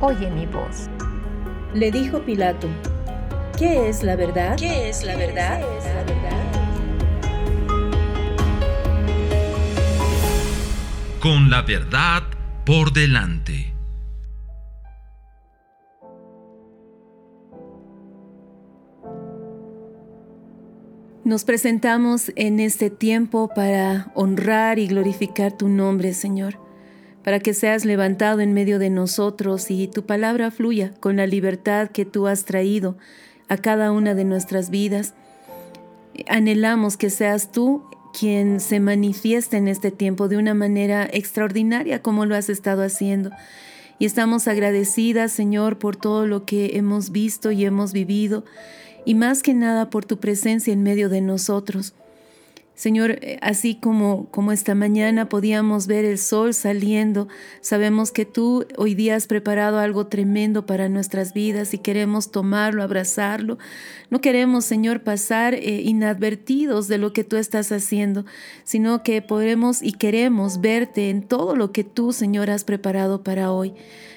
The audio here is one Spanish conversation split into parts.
oye mi voz. Le dijo Pilato, ¿qué es la verdad? ¿Qué es la verdad? ¿Qué es la verdad? Con la verdad por delante. Nos presentamos en este tiempo para honrar y glorificar tu nombre, Señor, para que seas levantado en medio de nosotros y tu palabra fluya con la libertad que tú has traído a cada una de nuestras vidas. Anhelamos que seas tú quien se manifieste en este tiempo de una manera extraordinaria como lo has estado haciendo. Y estamos agradecidas, Señor, por todo lo que hemos visto y hemos vivido y más que nada por tu presencia en medio de nosotros. Señor, eh, así como, como esta mañana podíamos ver el sol saliendo, sabemos que tú hoy día has preparado algo tremendo para nuestras vidas y queremos tomarlo, abrazarlo. No queremos, Señor, pasar eh, inadvertidos de lo que tú estás haciendo, sino que podemos y queremos verte en todo lo que tú, Señor, has preparado para hoy.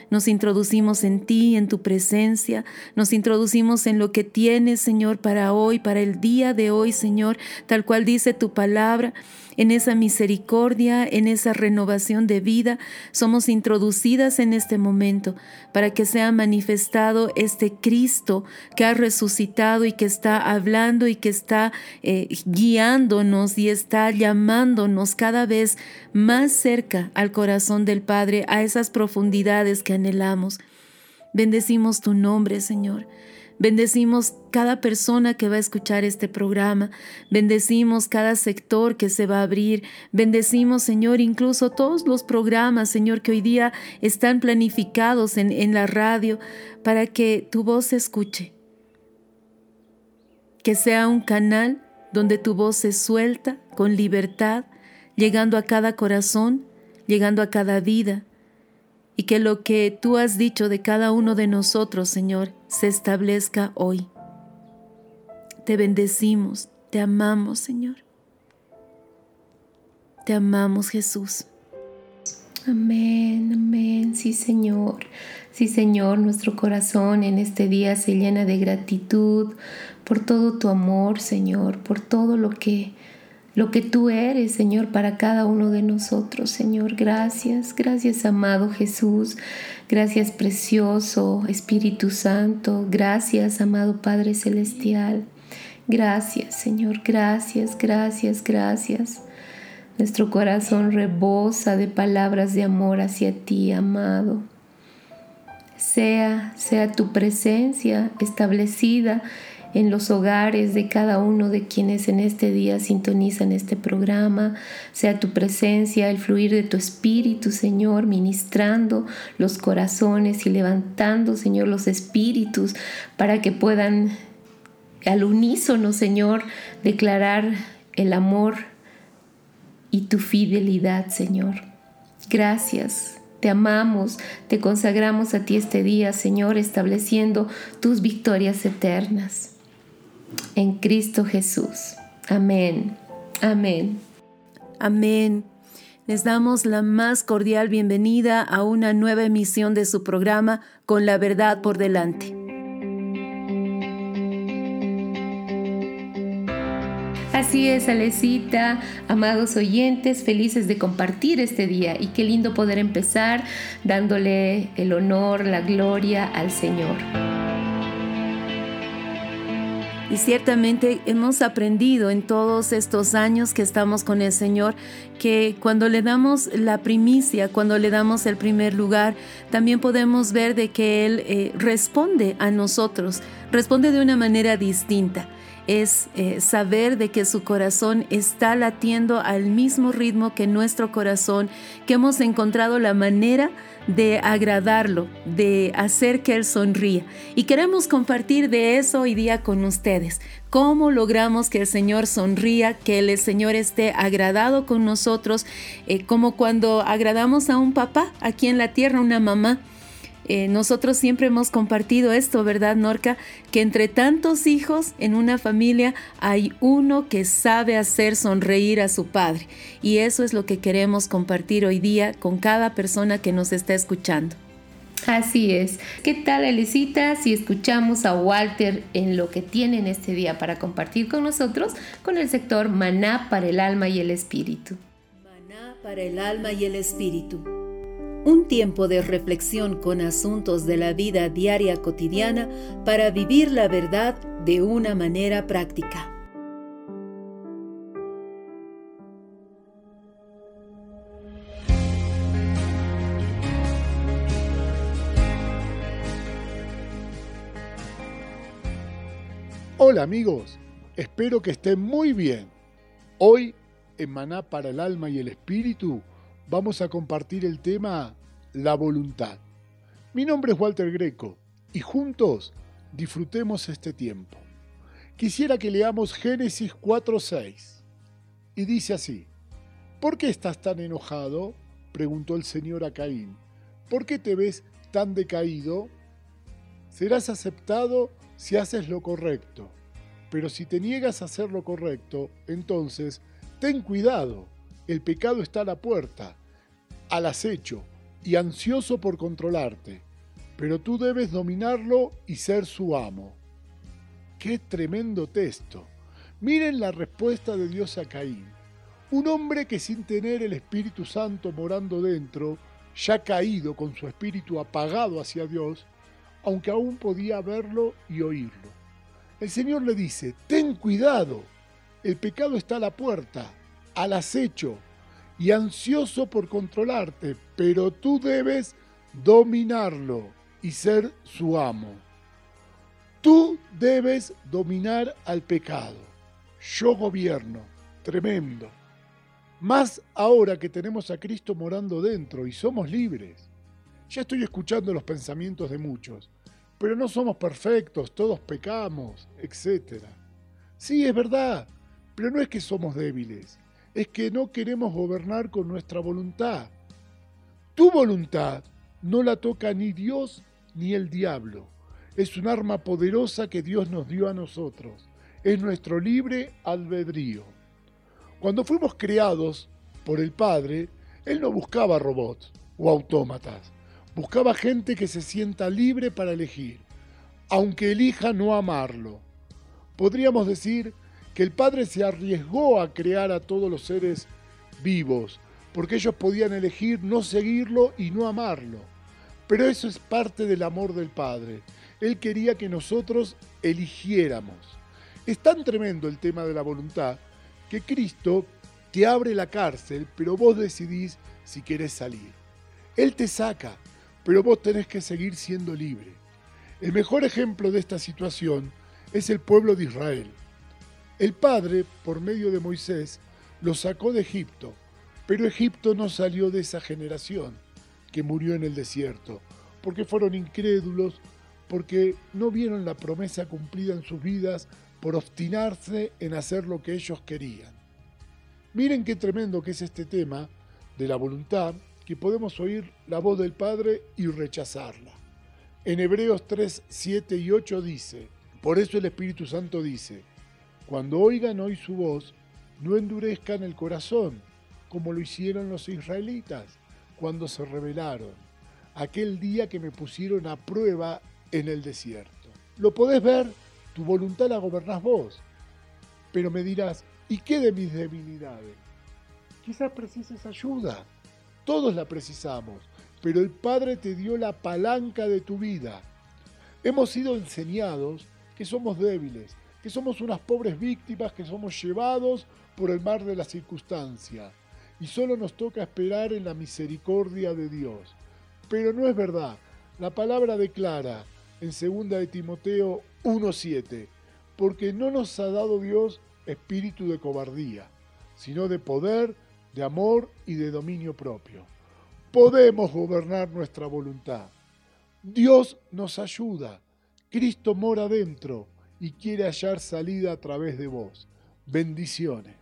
Nos introducimos en ti, en tu presencia. Nos introducimos en lo que tienes, Señor, para hoy, para el día de hoy, Señor, tal cual dice tu palabra en esa misericordia, en esa renovación de vida, somos introducidas en este momento para que sea manifestado este Cristo que ha resucitado y que está hablando y que está eh, guiándonos y está llamándonos cada vez más cerca al corazón del Padre, a esas profundidades que anhelamos. Bendecimos tu nombre, Señor. Bendecimos cada persona que va a escuchar este programa. Bendecimos cada sector que se va a abrir. Bendecimos, Señor, incluso todos los programas, Señor, que hoy día están planificados en, en la radio para que tu voz se escuche. Que sea un canal donde tu voz se suelta con libertad, llegando a cada corazón, llegando a cada vida y que lo que tú has dicho de cada uno de nosotros, Señor, se establezca hoy. Te bendecimos, te amamos, Señor. Te amamos, Jesús. Amén, amén, sí, Señor. Sí, Señor, nuestro corazón en este día se llena de gratitud por todo tu amor, Señor, por todo lo que lo que tú eres, Señor, para cada uno de nosotros, Señor. Gracias, gracias, amado Jesús. Gracias, precioso Espíritu Santo. Gracias, amado Padre Celestial. Gracias, Señor. Gracias, gracias, gracias. Nuestro corazón rebosa de palabras de amor hacia ti, amado. Sea, sea tu presencia establecida en los hogares de cada uno de quienes en este día sintonizan este programa, sea tu presencia, el fluir de tu espíritu, Señor, ministrando los corazones y levantando, Señor, los espíritus para que puedan al unísono, Señor, declarar el amor y tu fidelidad, Señor. Gracias. Te amamos, te consagramos a ti este día, Señor, estableciendo tus victorias eternas en Cristo Jesús. Amén. Amén. Amén. Les damos la más cordial bienvenida a una nueva emisión de su programa Con la verdad por delante. Así es, Alecita, amados oyentes, felices de compartir este día y qué lindo poder empezar dándole el honor, la gloria al Señor. Y ciertamente hemos aprendido en todos estos años que estamos con el Señor que cuando le damos la primicia, cuando le damos el primer lugar, también podemos ver de que Él eh, responde a nosotros, responde de una manera distinta. Es eh, saber de que su corazón está latiendo al mismo ritmo que nuestro corazón, que hemos encontrado la manera de agradarlo, de hacer que Él sonría. Y queremos compartir de eso hoy día con ustedes. ¿Cómo logramos que el Señor sonría, que el Señor esté agradado con nosotros, eh, como cuando agradamos a un papá aquí en la tierra, una mamá? Eh, nosotros siempre hemos compartido esto, ¿verdad, Norca? Que entre tantos hijos en una familia hay uno que sabe hacer sonreír a su padre. Y eso es lo que queremos compartir hoy día con cada persona que nos está escuchando. Así es. ¿Qué tal, Elisita? Si escuchamos a Walter en lo que tiene en este día para compartir con nosotros con el sector Maná para el alma y el espíritu. Maná para el alma y el espíritu un tiempo de reflexión con asuntos de la vida diaria cotidiana para vivir la verdad de una manera práctica. Hola amigos, espero que estén muy bien. Hoy, en Maná para el Alma y el Espíritu, vamos a compartir el tema La voluntad. Mi nombre es Walter Greco y juntos disfrutemos este tiempo. Quisiera que leamos Génesis 4:6 y dice así, ¿por qué estás tan enojado? preguntó el Señor a Caín. ¿Por qué te ves tan decaído? Serás aceptado si haces lo correcto, pero si te niegas a hacer lo correcto, entonces ten cuidado, el pecado está a la puerta al acecho y ansioso por controlarte, pero tú debes dominarlo y ser su amo. ¡Qué tremendo texto! Miren la respuesta de Dios a Caín. Un hombre que sin tener el Espíritu Santo morando dentro, ya caído con su espíritu apagado hacia Dios, aunque aún podía verlo y oírlo. El Señor le dice, ten cuidado, el pecado está a la puerta, al acecho, y ansioso por controlarte, pero tú debes dominarlo y ser su amo. Tú debes dominar al pecado. Yo gobierno. Tremendo. Más ahora que tenemos a Cristo morando dentro y somos libres. Ya estoy escuchando los pensamientos de muchos, pero no somos perfectos, todos pecamos, etc. Sí, es verdad, pero no es que somos débiles es que no queremos gobernar con nuestra voluntad. Tu voluntad no la toca ni Dios ni el diablo. Es un arma poderosa que Dios nos dio a nosotros. Es nuestro libre albedrío. Cuando fuimos creados por el Padre, Él no buscaba robots o autómatas. Buscaba gente que se sienta libre para elegir, aunque elija no amarlo. Podríamos decir que el Padre se arriesgó a crear a todos los seres vivos, porque ellos podían elegir no seguirlo y no amarlo. Pero eso es parte del amor del Padre. Él quería que nosotros eligiéramos. Es tan tremendo el tema de la voluntad que Cristo te abre la cárcel, pero vos decidís si querés salir. Él te saca, pero vos tenés que seguir siendo libre. El mejor ejemplo de esta situación es el pueblo de Israel. El Padre, por medio de Moisés, los sacó de Egipto, pero Egipto no salió de esa generación que murió en el desierto, porque fueron incrédulos, porque no vieron la promesa cumplida en sus vidas por obstinarse en hacer lo que ellos querían. Miren qué tremendo que es este tema de la voluntad, que podemos oír la voz del Padre y rechazarla. En Hebreos 3, 7 y 8 dice, por eso el Espíritu Santo dice, cuando oigan hoy su voz, no endurezcan el corazón, como lo hicieron los israelitas cuando se rebelaron, aquel día que me pusieron a prueba en el desierto. Lo podés ver, tu voluntad la gobernás vos, pero me dirás, ¿y qué de mis debilidades? Quizás precises ayuda, todos la precisamos, pero el Padre te dio la palanca de tu vida. Hemos sido enseñados que somos débiles, que somos unas pobres víctimas que somos llevados por el mar de la circunstancia y solo nos toca esperar en la misericordia de Dios. Pero no es verdad. La palabra declara en 2 de Timoteo 1:7, porque no nos ha dado Dios espíritu de cobardía, sino de poder, de amor y de dominio propio. Podemos gobernar nuestra voluntad. Dios nos ayuda. Cristo mora dentro y quiere hallar salida a través de vos. Bendiciones.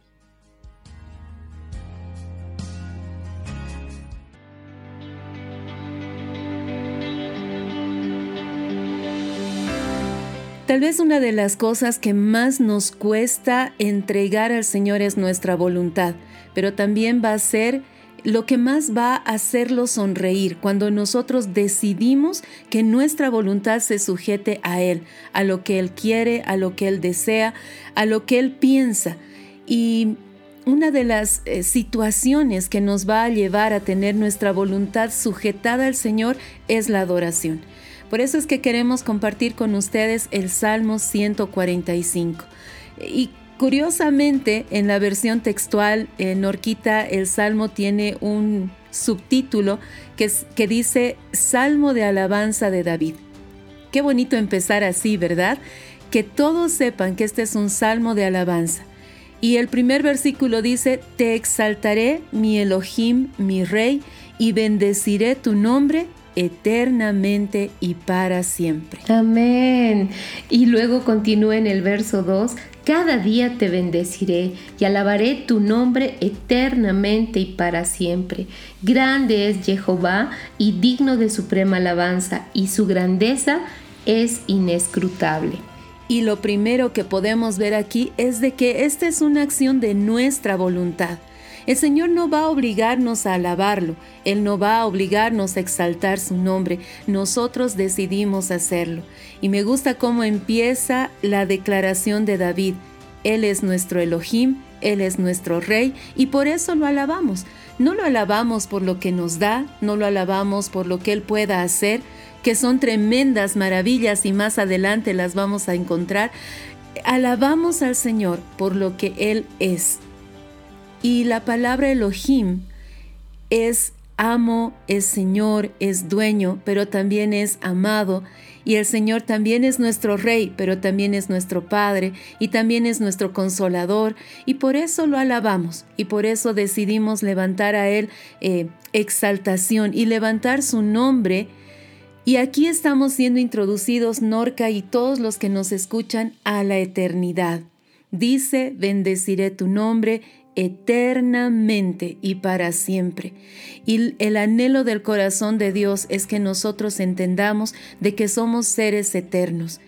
Tal vez una de las cosas que más nos cuesta entregar al Señor es nuestra voluntad, pero también va a ser lo que más va a hacerlo sonreír cuando nosotros decidimos que nuestra voluntad se sujete a Él, a lo que Él quiere, a lo que Él desea, a lo que Él piensa. Y una de las eh, situaciones que nos va a llevar a tener nuestra voluntad sujetada al Señor es la adoración. Por eso es que queremos compartir con ustedes el Salmo 145. Y curiosamente, en la versión textual en Orquita, el Salmo tiene un subtítulo que, que dice Salmo de alabanza de David. Qué bonito empezar así, ¿verdad? Que todos sepan que este es un salmo de alabanza. Y el primer versículo dice, Te exaltaré, mi Elohim, mi Rey, y bendeciré tu nombre eternamente y para siempre. Amén. Y luego continúa en el verso 2, cada día te bendeciré y alabaré tu nombre eternamente y para siempre. Grande es Jehová y digno de suprema alabanza, y su grandeza es inescrutable. Y lo primero que podemos ver aquí es de que esta es una acción de nuestra voluntad. El Señor no va a obligarnos a alabarlo, Él no va a obligarnos a exaltar su nombre, nosotros decidimos hacerlo. Y me gusta cómo empieza la declaración de David. Él es nuestro Elohim, Él es nuestro Rey, y por eso lo alabamos. No lo alabamos por lo que nos da, no lo alabamos por lo que Él pueda hacer, que son tremendas maravillas y más adelante las vamos a encontrar. Alabamos al Señor por lo que Él es. Y la palabra Elohim es amo, es Señor, es dueño, pero también es amado. Y el Señor también es nuestro Rey, pero también es nuestro Padre y también es nuestro consolador. Y por eso lo alabamos y por eso decidimos levantar a Él eh, exaltación y levantar su nombre. Y aquí estamos siendo introducidos, Norca y todos los que nos escuchan, a la eternidad. Dice, bendeciré tu nombre eternamente y para siempre. Y el anhelo del corazón de Dios es que nosotros entendamos de que somos seres eternos,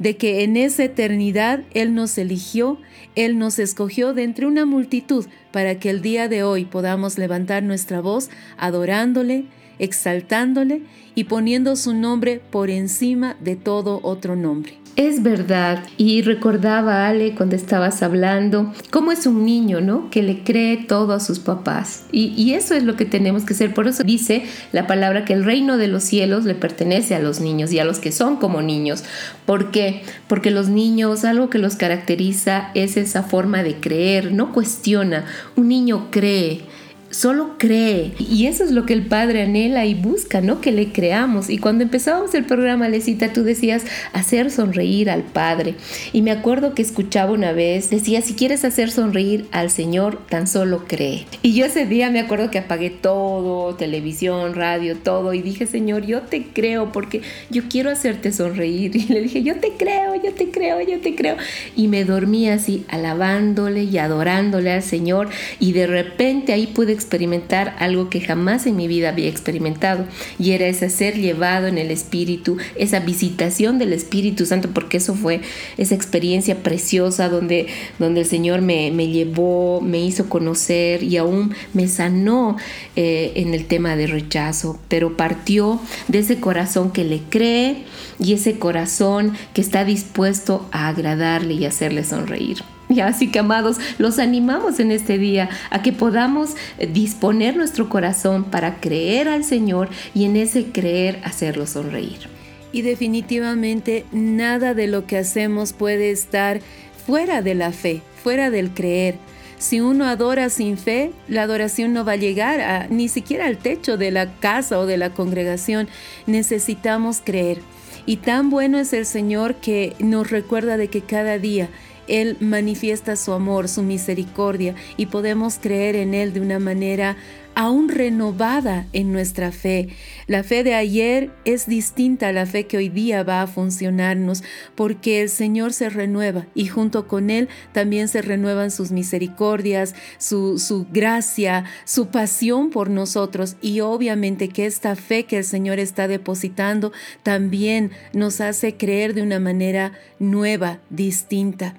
de que en esa eternidad Él nos eligió, Él nos escogió de entre una multitud para que el día de hoy podamos levantar nuestra voz adorándole, exaltándole y poniendo su nombre por encima de todo otro nombre. Es verdad, y recordaba Ale cuando estabas hablando, cómo es un niño, ¿no? Que le cree todo a sus papás. Y, y, eso es lo que tenemos que ser. Por eso dice la palabra que el reino de los cielos le pertenece a los niños y a los que son como niños. ¿Por qué? Porque los niños, algo que los caracteriza es esa forma de creer, no cuestiona. Un niño cree solo cree. Y eso es lo que el Padre anhela y busca, ¿no? Que le creamos. Y cuando empezábamos el programa, Lecita, tú decías hacer sonreír al Padre. Y me acuerdo que escuchaba una vez, decía, si quieres hacer sonreír al Señor, tan solo cree. Y yo ese día me acuerdo que apagué todo, televisión, radio, todo, y dije, Señor, yo te creo porque yo quiero hacerte sonreír. Y le dije, yo te creo, yo te creo, yo te creo. Y me dormí así, alabándole y adorándole al Señor. Y de repente ahí pude experimentar algo que jamás en mi vida había experimentado y era ese ser llevado en el Espíritu, esa visitación del Espíritu Santo, porque eso fue esa experiencia preciosa donde, donde el Señor me, me llevó, me hizo conocer y aún me sanó eh, en el tema de rechazo, pero partió de ese corazón que le cree y ese corazón que está dispuesto a agradarle y hacerle sonreír. Y así que amados, los animamos en este día a que podamos eh, disponer nuestro corazón para creer al Señor y en ese creer hacerlo sonreír. Y definitivamente nada de lo que hacemos puede estar fuera de la fe, fuera del creer. Si uno adora sin fe, la adoración no va a llegar a, ni siquiera al techo de la casa o de la congregación. Necesitamos creer. Y tan bueno es el Señor que nos recuerda de que cada día él manifiesta su amor, su misericordia y podemos creer en Él de una manera aún renovada en nuestra fe. La fe de ayer es distinta a la fe que hoy día va a funcionarnos porque el Señor se renueva y junto con Él también se renuevan sus misericordias, su, su gracia, su pasión por nosotros y obviamente que esta fe que el Señor está depositando también nos hace creer de una manera nueva, distinta.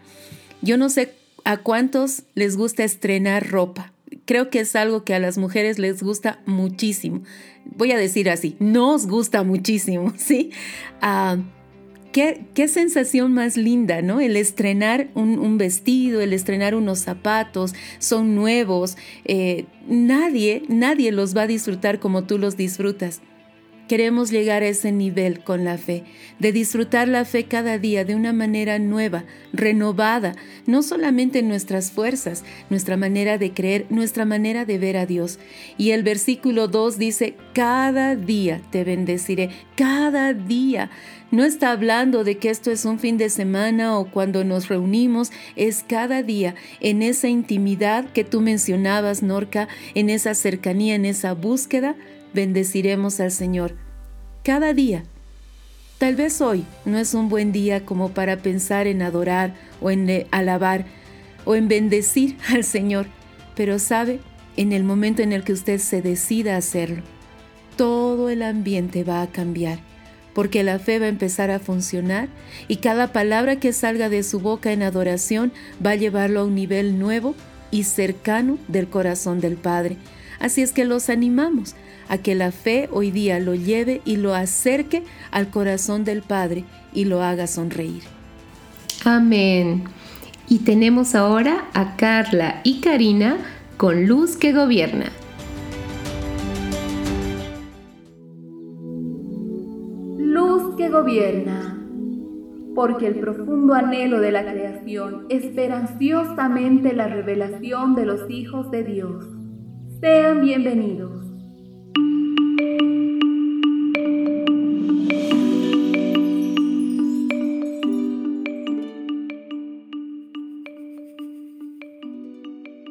Yo no sé a cuántos les gusta estrenar ropa creo que es algo que a las mujeres les gusta muchísimo. Voy a decir así, nos gusta muchísimo, ¿sí? Ah, qué, qué, sensación más linda, ¿no? El estrenar un, vestido, el estrenar unos zapatos, son nuevos. Eh, nadie, nadie los va a disfrutar como tú los disfrutas. Queremos llegar a ese nivel con la fe, de disfrutar la fe cada día de una manera nueva, renovada, no solamente en nuestras fuerzas, nuestra manera de creer, nuestra manera de ver a Dios. Y el versículo 2 dice, cada día te bendeciré, cada día. No está hablando de que esto es un fin de semana o cuando nos reunimos, es cada día en esa intimidad que tú mencionabas, Norca, en esa cercanía, en esa búsqueda bendeciremos al Señor cada día. Tal vez hoy no es un buen día como para pensar en adorar o en alabar o en bendecir al Señor, pero sabe, en el momento en el que usted se decida a hacerlo, todo el ambiente va a cambiar, porque la fe va a empezar a funcionar y cada palabra que salga de su boca en adoración va a llevarlo a un nivel nuevo y cercano del corazón del Padre. Así es que los animamos a que la fe hoy día lo lleve y lo acerque al corazón del Padre y lo haga sonreír. Amén. Y tenemos ahora a Carla y Karina con Luz que Gobierna. Luz que gobierna porque el profundo anhelo de la creación espera ansiosamente la revelación de los hijos de Dios. Sean bienvenidos.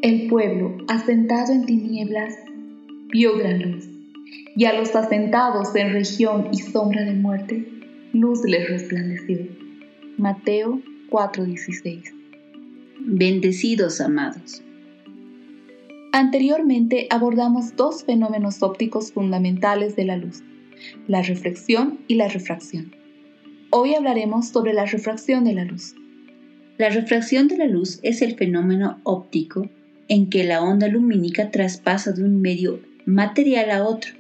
El pueblo, asentado en tinieblas, vio gran luz, y a los asentados en región y sombra de muerte, luz les resplandeció. Mateo 4:16 Bendecidos amados. Anteriormente abordamos dos fenómenos ópticos fundamentales de la luz, la reflexión y la refracción. Hoy hablaremos sobre la refracción de la luz. La refracción de la luz es el fenómeno óptico en que la onda lumínica traspasa de un medio material a otro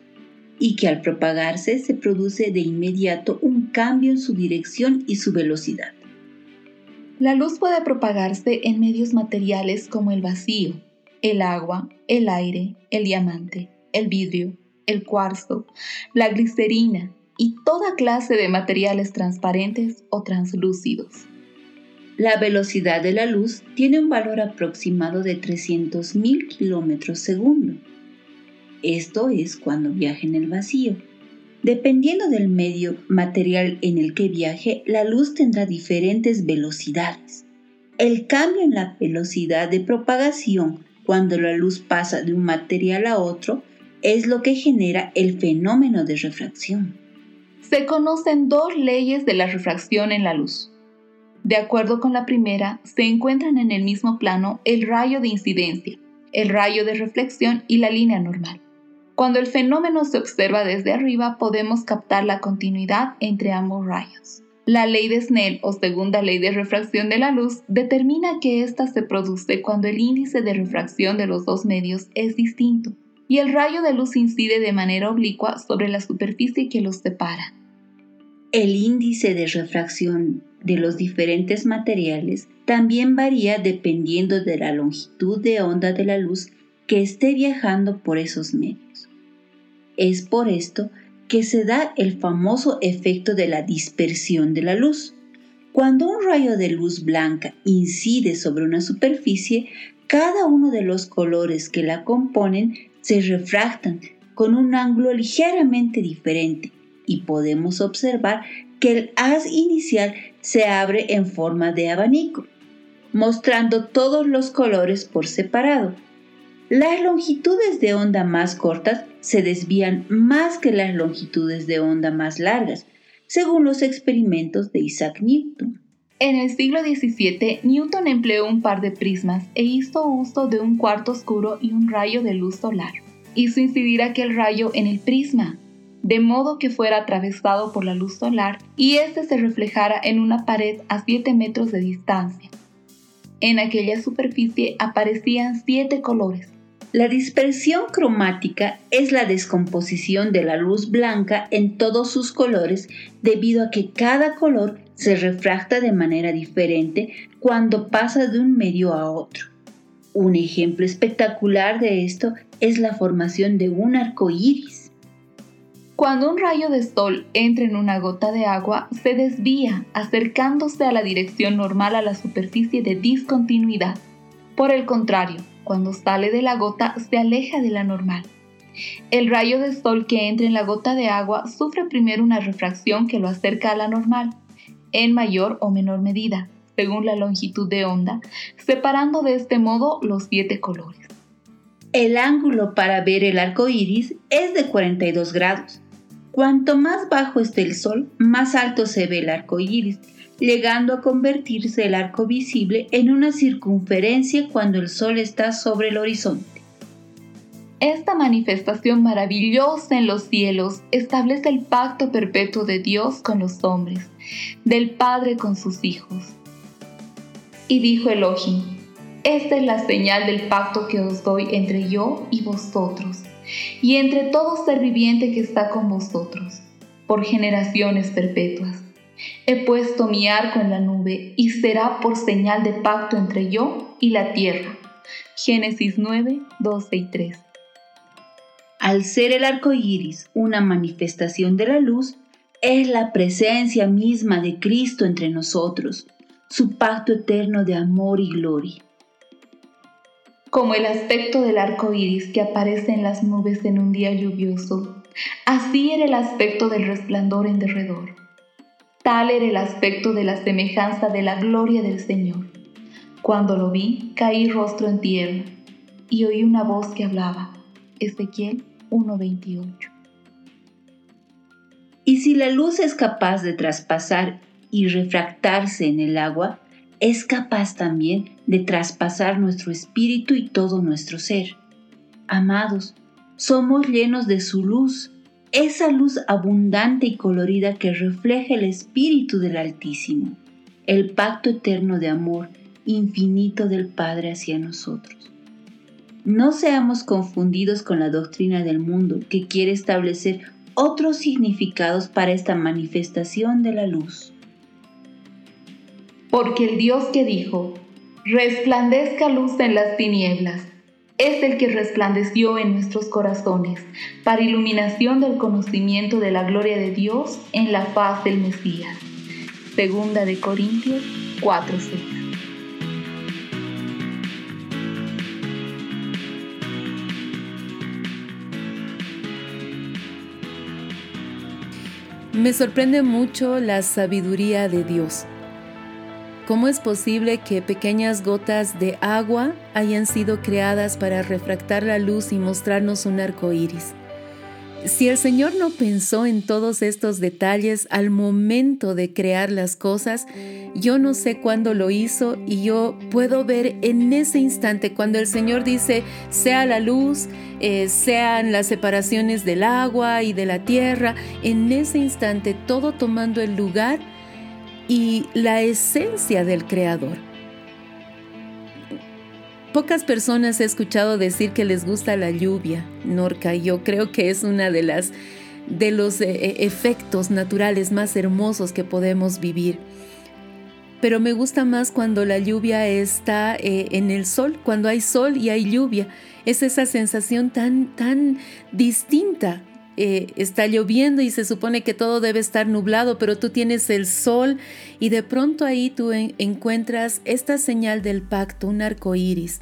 y que al propagarse se produce de inmediato un cambio en su dirección y su velocidad. La luz puede propagarse en medios materiales como el vacío, el agua, el aire, el diamante, el vidrio, el cuarzo, la glicerina y toda clase de materiales transparentes o translúcidos. La velocidad de la luz tiene un valor aproximado de 300.000 kilómetros segundo. Esto es cuando viaja en el vacío. Dependiendo del medio material en el que viaje, la luz tendrá diferentes velocidades. El cambio en la velocidad de propagación cuando la luz pasa de un material a otro es lo que genera el fenómeno de refracción. Se conocen dos leyes de la refracción en la luz. De acuerdo con la primera, se encuentran en el mismo plano el rayo de incidencia, el rayo de reflexión y la línea normal. Cuando el fenómeno se observa desde arriba, podemos captar la continuidad entre ambos rayos. La ley de Snell o segunda ley de refracción de la luz determina que ésta se produce cuando el índice de refracción de los dos medios es distinto y el rayo de luz incide de manera oblicua sobre la superficie que los separa. El índice de refracción de los diferentes materiales también varía dependiendo de la longitud de onda de la luz que esté viajando por esos medios. Es por esto que se da el famoso efecto de la dispersión de la luz. Cuando un rayo de luz blanca incide sobre una superficie, cada uno de los colores que la componen se refractan con un ángulo ligeramente diferente y podemos observar que el haz inicial se abre en forma de abanico, mostrando todos los colores por separado. Las longitudes de onda más cortas se desvían más que las longitudes de onda más largas, según los experimentos de Isaac Newton. En el siglo XVII, Newton empleó un par de prismas e hizo uso de un cuarto oscuro y un rayo de luz solar. Hizo incidir aquel rayo en el prisma, de modo que fuera atravesado por la luz solar y éste se reflejara en una pared a 7 metros de distancia. En aquella superficie aparecían siete colores. La dispersión cromática es la descomposición de la luz blanca en todos sus colores debido a que cada color se refracta de manera diferente cuando pasa de un medio a otro. Un ejemplo espectacular de esto es la formación de un arco iris. Cuando un rayo de sol entra en una gota de agua, se desvía, acercándose a la dirección normal a la superficie de discontinuidad. Por el contrario, cuando sale de la gota, se aleja de la normal. El rayo de sol que entra en la gota de agua sufre primero una refracción que lo acerca a la normal, en mayor o menor medida, según la longitud de onda, separando de este modo los siete colores. El ángulo para ver el arco iris es de 42 grados. Cuanto más bajo esté el sol, más alto se ve el arco iris, llegando a convertirse el arco visible en una circunferencia cuando el sol está sobre el horizonte. Esta manifestación maravillosa en los cielos establece el pacto perpetuo de Dios con los hombres, del Padre con sus hijos. Y dijo Elohim, esta es la señal del pacto que os doy entre yo y vosotros y entre todo ser viviente que está con vosotros, por generaciones perpetuas. He puesto mi arco en la nube y será por señal de pacto entre yo y la tierra. Génesis 9, 12 y 3. Al ser el arco iris una manifestación de la luz, es la presencia misma de Cristo entre nosotros, su pacto eterno de amor y gloria como el aspecto del arco iris que aparece en las nubes en un día lluvioso. Así era el aspecto del resplandor en derredor. Tal era el aspecto de la semejanza de la gloria del Señor. Cuando lo vi, caí rostro en tierra y oí una voz que hablaba. Ezequiel 1:28. Y si la luz es capaz de traspasar y refractarse en el agua, es capaz también de traspasar nuestro espíritu y todo nuestro ser. Amados, somos llenos de su luz, esa luz abundante y colorida que refleja el espíritu del Altísimo, el pacto eterno de amor infinito del Padre hacia nosotros. No seamos confundidos con la doctrina del mundo que quiere establecer otros significados para esta manifestación de la luz. Porque el Dios que dijo, resplandezca luz en las tinieblas, es el que resplandeció en nuestros corazones para iluminación del conocimiento de la gloria de Dios en la faz del Mesías. Segunda de Corintios 4:6. Me sorprende mucho la sabiduría de Dios. ¿Cómo es posible que pequeñas gotas de agua hayan sido creadas para refractar la luz y mostrarnos un arco iris? Si el Señor no pensó en todos estos detalles al momento de crear las cosas, yo no sé cuándo lo hizo y yo puedo ver en ese instante cuando el Señor dice, sea la luz, eh, sean las separaciones del agua y de la tierra, en ese instante todo tomando el lugar y la esencia del creador. Pocas personas he escuchado decir que les gusta la lluvia, Norca. Yo creo que es una de las de los eh, eh, efectos naturales más hermosos que podemos vivir. Pero me gusta más cuando la lluvia está eh, en el sol, cuando hay sol y hay lluvia. Es esa sensación tan, tan distinta eh, está lloviendo y se supone que todo debe estar nublado, pero tú tienes el sol y de pronto ahí tú encuentras esta señal del pacto, un arco iris.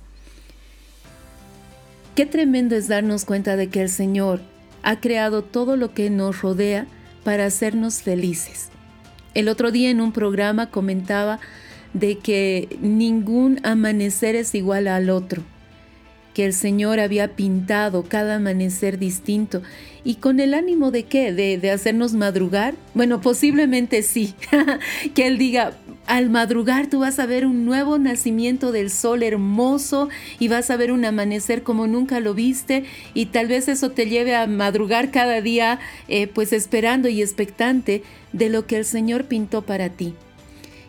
Qué tremendo es darnos cuenta de que el Señor ha creado todo lo que nos rodea para hacernos felices. El otro día en un programa comentaba de que ningún amanecer es igual al otro, que el Señor había pintado cada amanecer distinto. Y con el ánimo de qué, de, de hacernos madrugar. Bueno, posiblemente sí, que Él diga, al madrugar tú vas a ver un nuevo nacimiento del sol hermoso y vas a ver un amanecer como nunca lo viste. Y tal vez eso te lleve a madrugar cada día eh, pues esperando y expectante de lo que el Señor pintó para ti.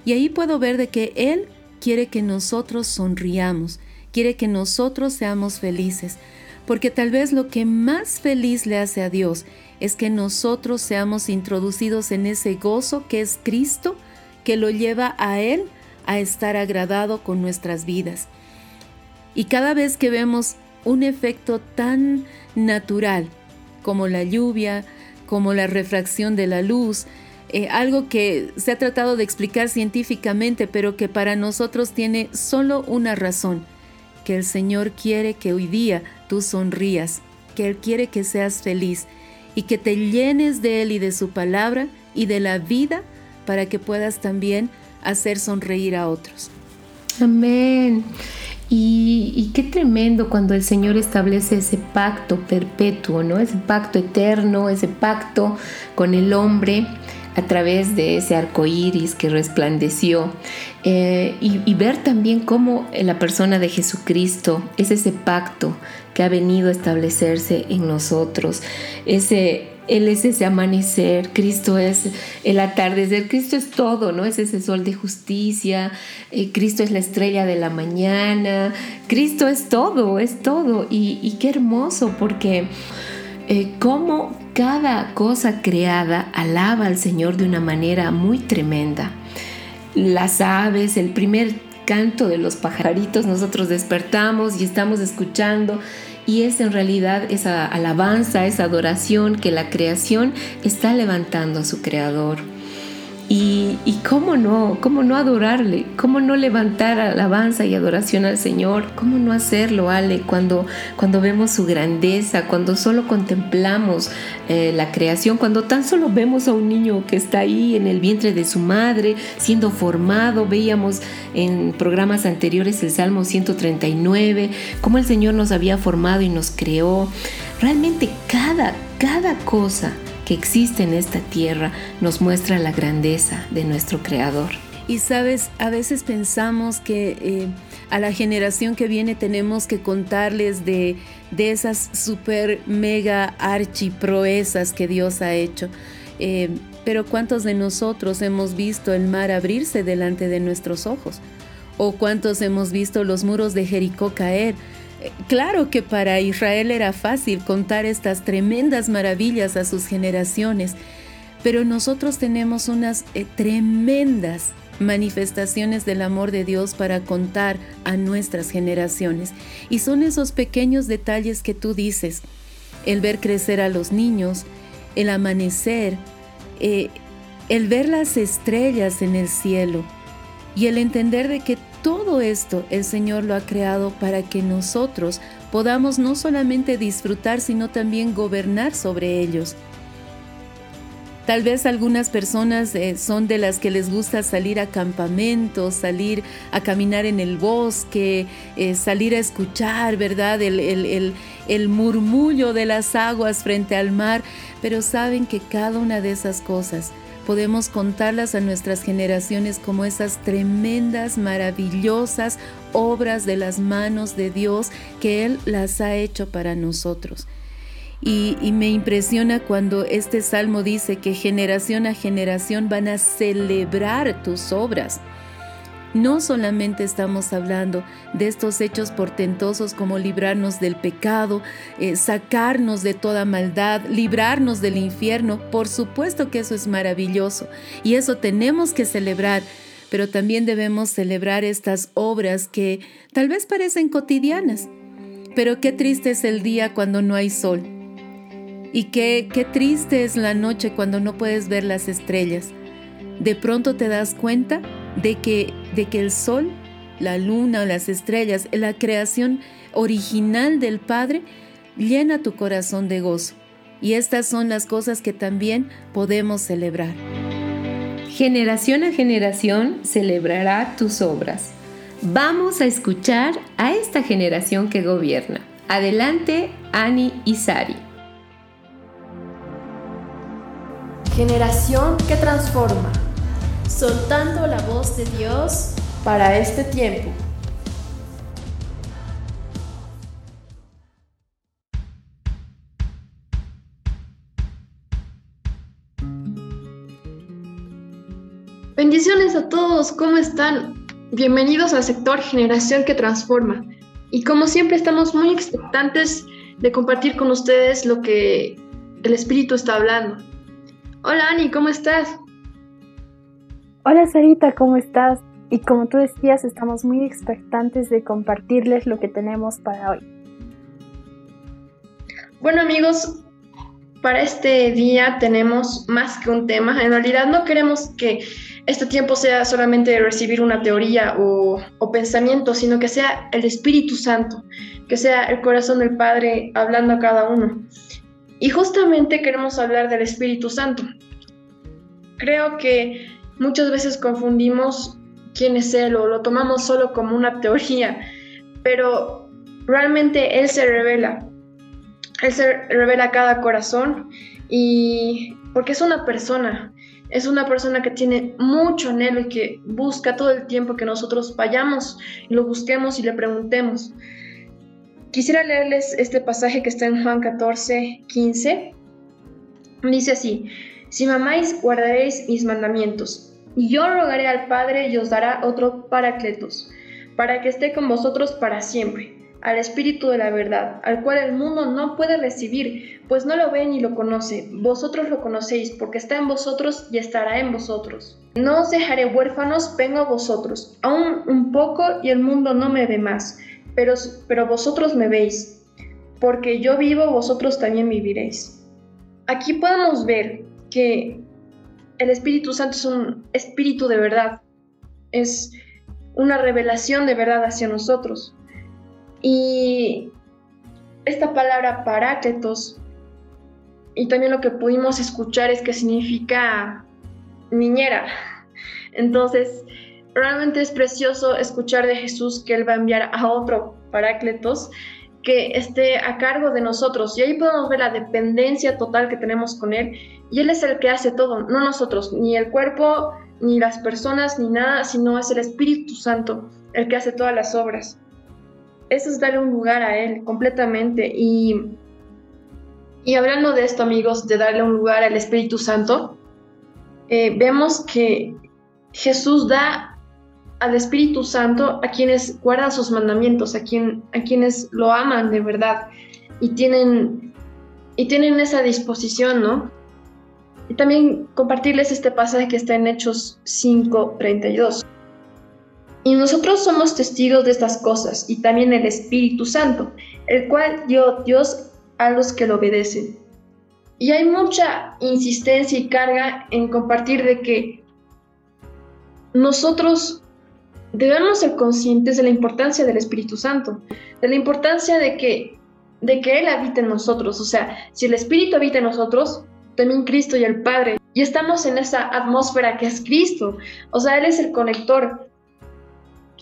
Y ahí puedo ver de que Él quiere que nosotros sonriamos, quiere que nosotros seamos felices, porque tal vez lo que más feliz le hace a Dios es que nosotros seamos introducidos en ese gozo que es Cristo, que lo lleva a Él a estar agradado con nuestras vidas. Y cada vez que vemos un efecto tan natural como la lluvia, como la refracción de la luz, eh, algo que se ha tratado de explicar científicamente, pero que para nosotros tiene solo una razón, que el Señor quiere que hoy día tú sonrías, que Él quiere que seas feliz y que te llenes de Él y de su palabra y de la vida para que puedas también hacer sonreír a otros. Amén. Y, qué tremendo cuando el Señor establece ese pacto perpetuo, ¿no? Ese pacto eterno, ese pacto con el hombre a través de ese arco iris que resplandeció eh, y, y, ver también cómo la persona de Jesucristo es ese pacto que ha venido a establecerse en nosotros, ese él es ese amanecer, Cristo es el atardecer, Cristo es todo, ¿no? Es ese sol de justicia, eh, Cristo es la estrella de la mañana, Cristo es todo, es todo. Y, qué hermoso porque eh, como cada cosa creada alaba al Señor de una manera muy tremenda. Las aves, el primer canto de los pajaritos, nosotros despertamos y estamos escuchando y es en realidad esa alabanza, esa adoración que la creación está levantando a su creador. Y, cómo no, cómo no adorarle, cómo no levantar alabanza y adoración al Señor, cómo no hacerlo, Ale, cuando, cuando vemos su grandeza, cuando solo contemplamos eh, la creación, cuando tan solo vemos a un niño que está ahí en el vientre de su madre, siendo formado, veíamos en programas anteriores el Salmo 139, cómo el Señor nos había formado y nos creó. Realmente cada, cada cosa que existe en esta tierra nos muestra la grandeza de nuestro Creador. Y sabes, a veces pensamos que eh, a la generación que viene tenemos que contarles de, de esas super mega archiproezas que Dios ha hecho. Eh, pero ¿cuántos de nosotros hemos visto el mar abrirse delante de nuestros ojos? ¿O cuántos hemos visto los muros de Jericó caer? Claro que para Israel era fácil contar estas tremendas maravillas a sus generaciones, pero nosotros tenemos unas eh, tremendas manifestaciones del amor de Dios para contar a nuestras generaciones. Y son esos pequeños detalles que tú dices, el ver crecer a los niños, el amanecer, eh, el ver las estrellas en el cielo y el entender de que todo esto el Señor lo ha creado para que nosotros podamos no solamente disfrutar, sino también gobernar sobre ellos. Tal vez algunas personas eh, son de las que les gusta salir a campamentos, salir a caminar en el bosque, eh, salir a escuchar, ¿verdad? El, el murmullo de las aguas frente al mar, pero saben que cada una de esas cosas podemos contarlas a nuestras generaciones como esas tremendas, maravillosas obras de las manos de Dios que Él las ha hecho para nosotros. Y, me impresiona cuando este salmo dice que generación a generación van a celebrar tus obras. No solamente estamos hablando de estos hechos portentosos como librarnos del pecado, eh, sacarnos de toda maldad, librarnos del infierno. Por supuesto que eso es maravilloso y eso tenemos que celebrar, pero también debemos celebrar estas obras que tal vez parecen cotidianas. Pero qué triste es el día cuando no hay sol Y qué, qué triste es la noche cuando no puedes ver las estrellas. De pronto te das cuenta de que, de que el sol, la luna las estrellas, la creación original del Padre, llena tu corazón de gozo. Y estas son las cosas que también podemos celebrar. Generación a generación celebrará tus obras. Vamos a escuchar a esta generación que gobierna. Adelante, Ani y Sari. Generación que transforma. Soltando la voz de Dios para este tiempo. Bendiciones a todos, ¿cómo están? Bienvenidos al sector Generación que Transforma. Y como siempre estamos muy expectantes de compartir con ustedes lo que el Espíritu está hablando. Hola Ani, ¿cómo estás? Hola Sarita, ¿cómo estás? Y como tú decías, estamos muy expectantes de compartirles lo que tenemos para hoy. Bueno amigos, para este día tenemos más que un tema. En realidad no queremos que este tiempo sea solamente recibir una teoría o, pensamiento, sino que sea el Espíritu Santo, que sea el corazón del Padre hablando a cada uno. Y justamente queremos hablar del Espíritu Santo. Creo que muchas veces confundimos quién es Él o lo tomamos solo como una teoría, pero realmente Él se revela. Él se revela a cada corazón y porque es una persona, es una persona que tiene mucho anhelo y que busca todo el tiempo que nosotros vayamos, lo busquemos y le preguntemos. Quisiera leerles este pasaje que está en Juan 14, 15. Dice así, si mamáis, guardaréis mis mandamientos. Y yo rogaré al Padre y os dará otro paracletos, para que esté con vosotros para siempre al Espíritu de la verdad, al cual el mundo no puede recibir, pues no lo ve ni lo conoce. Vosotros lo conocéis, porque está en vosotros y estará en vosotros. No os dejaré huérfanos, vengo a vosotros. Aún un poco y el mundo no me ve más, pero, pero vosotros me veis, porque yo vivo, vosotros también viviréis. Aquí podemos ver que el Espíritu Santo es un espíritu de verdad, es una revelación de verdad hacia nosotros. Y esta palabra parácletos, y también lo que pudimos escuchar es que significa niñera. Entonces, realmente es precioso escuchar de Jesús que Él va a enviar a otro parácletos que esté a cargo de nosotros. Y ahí podemos ver la dependencia total que tenemos con Él. Y Él es el que hace todo, no nosotros, ni el cuerpo, ni las personas, ni nada, sino es el Espíritu Santo el que hace todas las obras eso es darle un lugar a Él completamente. Y, y hablando de esto, amigos, de darle un lugar al Espíritu Santo, eh, vemos que Jesús da al Espíritu Santo a quienes guardan sus mandamientos, a, quien, a quienes lo aman de verdad y tienen, y tienen esa disposición, ¿no? Y también compartirles este pasaje que está en Hechos 5:32. Y nosotros somos testigos de estas cosas y también el Espíritu Santo, el cual dio Dios a los que lo obedecen. Y hay mucha insistencia y carga en compartir de que nosotros debemos ser conscientes de la importancia del Espíritu Santo, de la importancia de que, de que Él habite en nosotros. O sea, si el Espíritu habita en nosotros, también Cristo y el Padre. Y estamos en esa atmósfera que es Cristo. O sea, Él es el conector.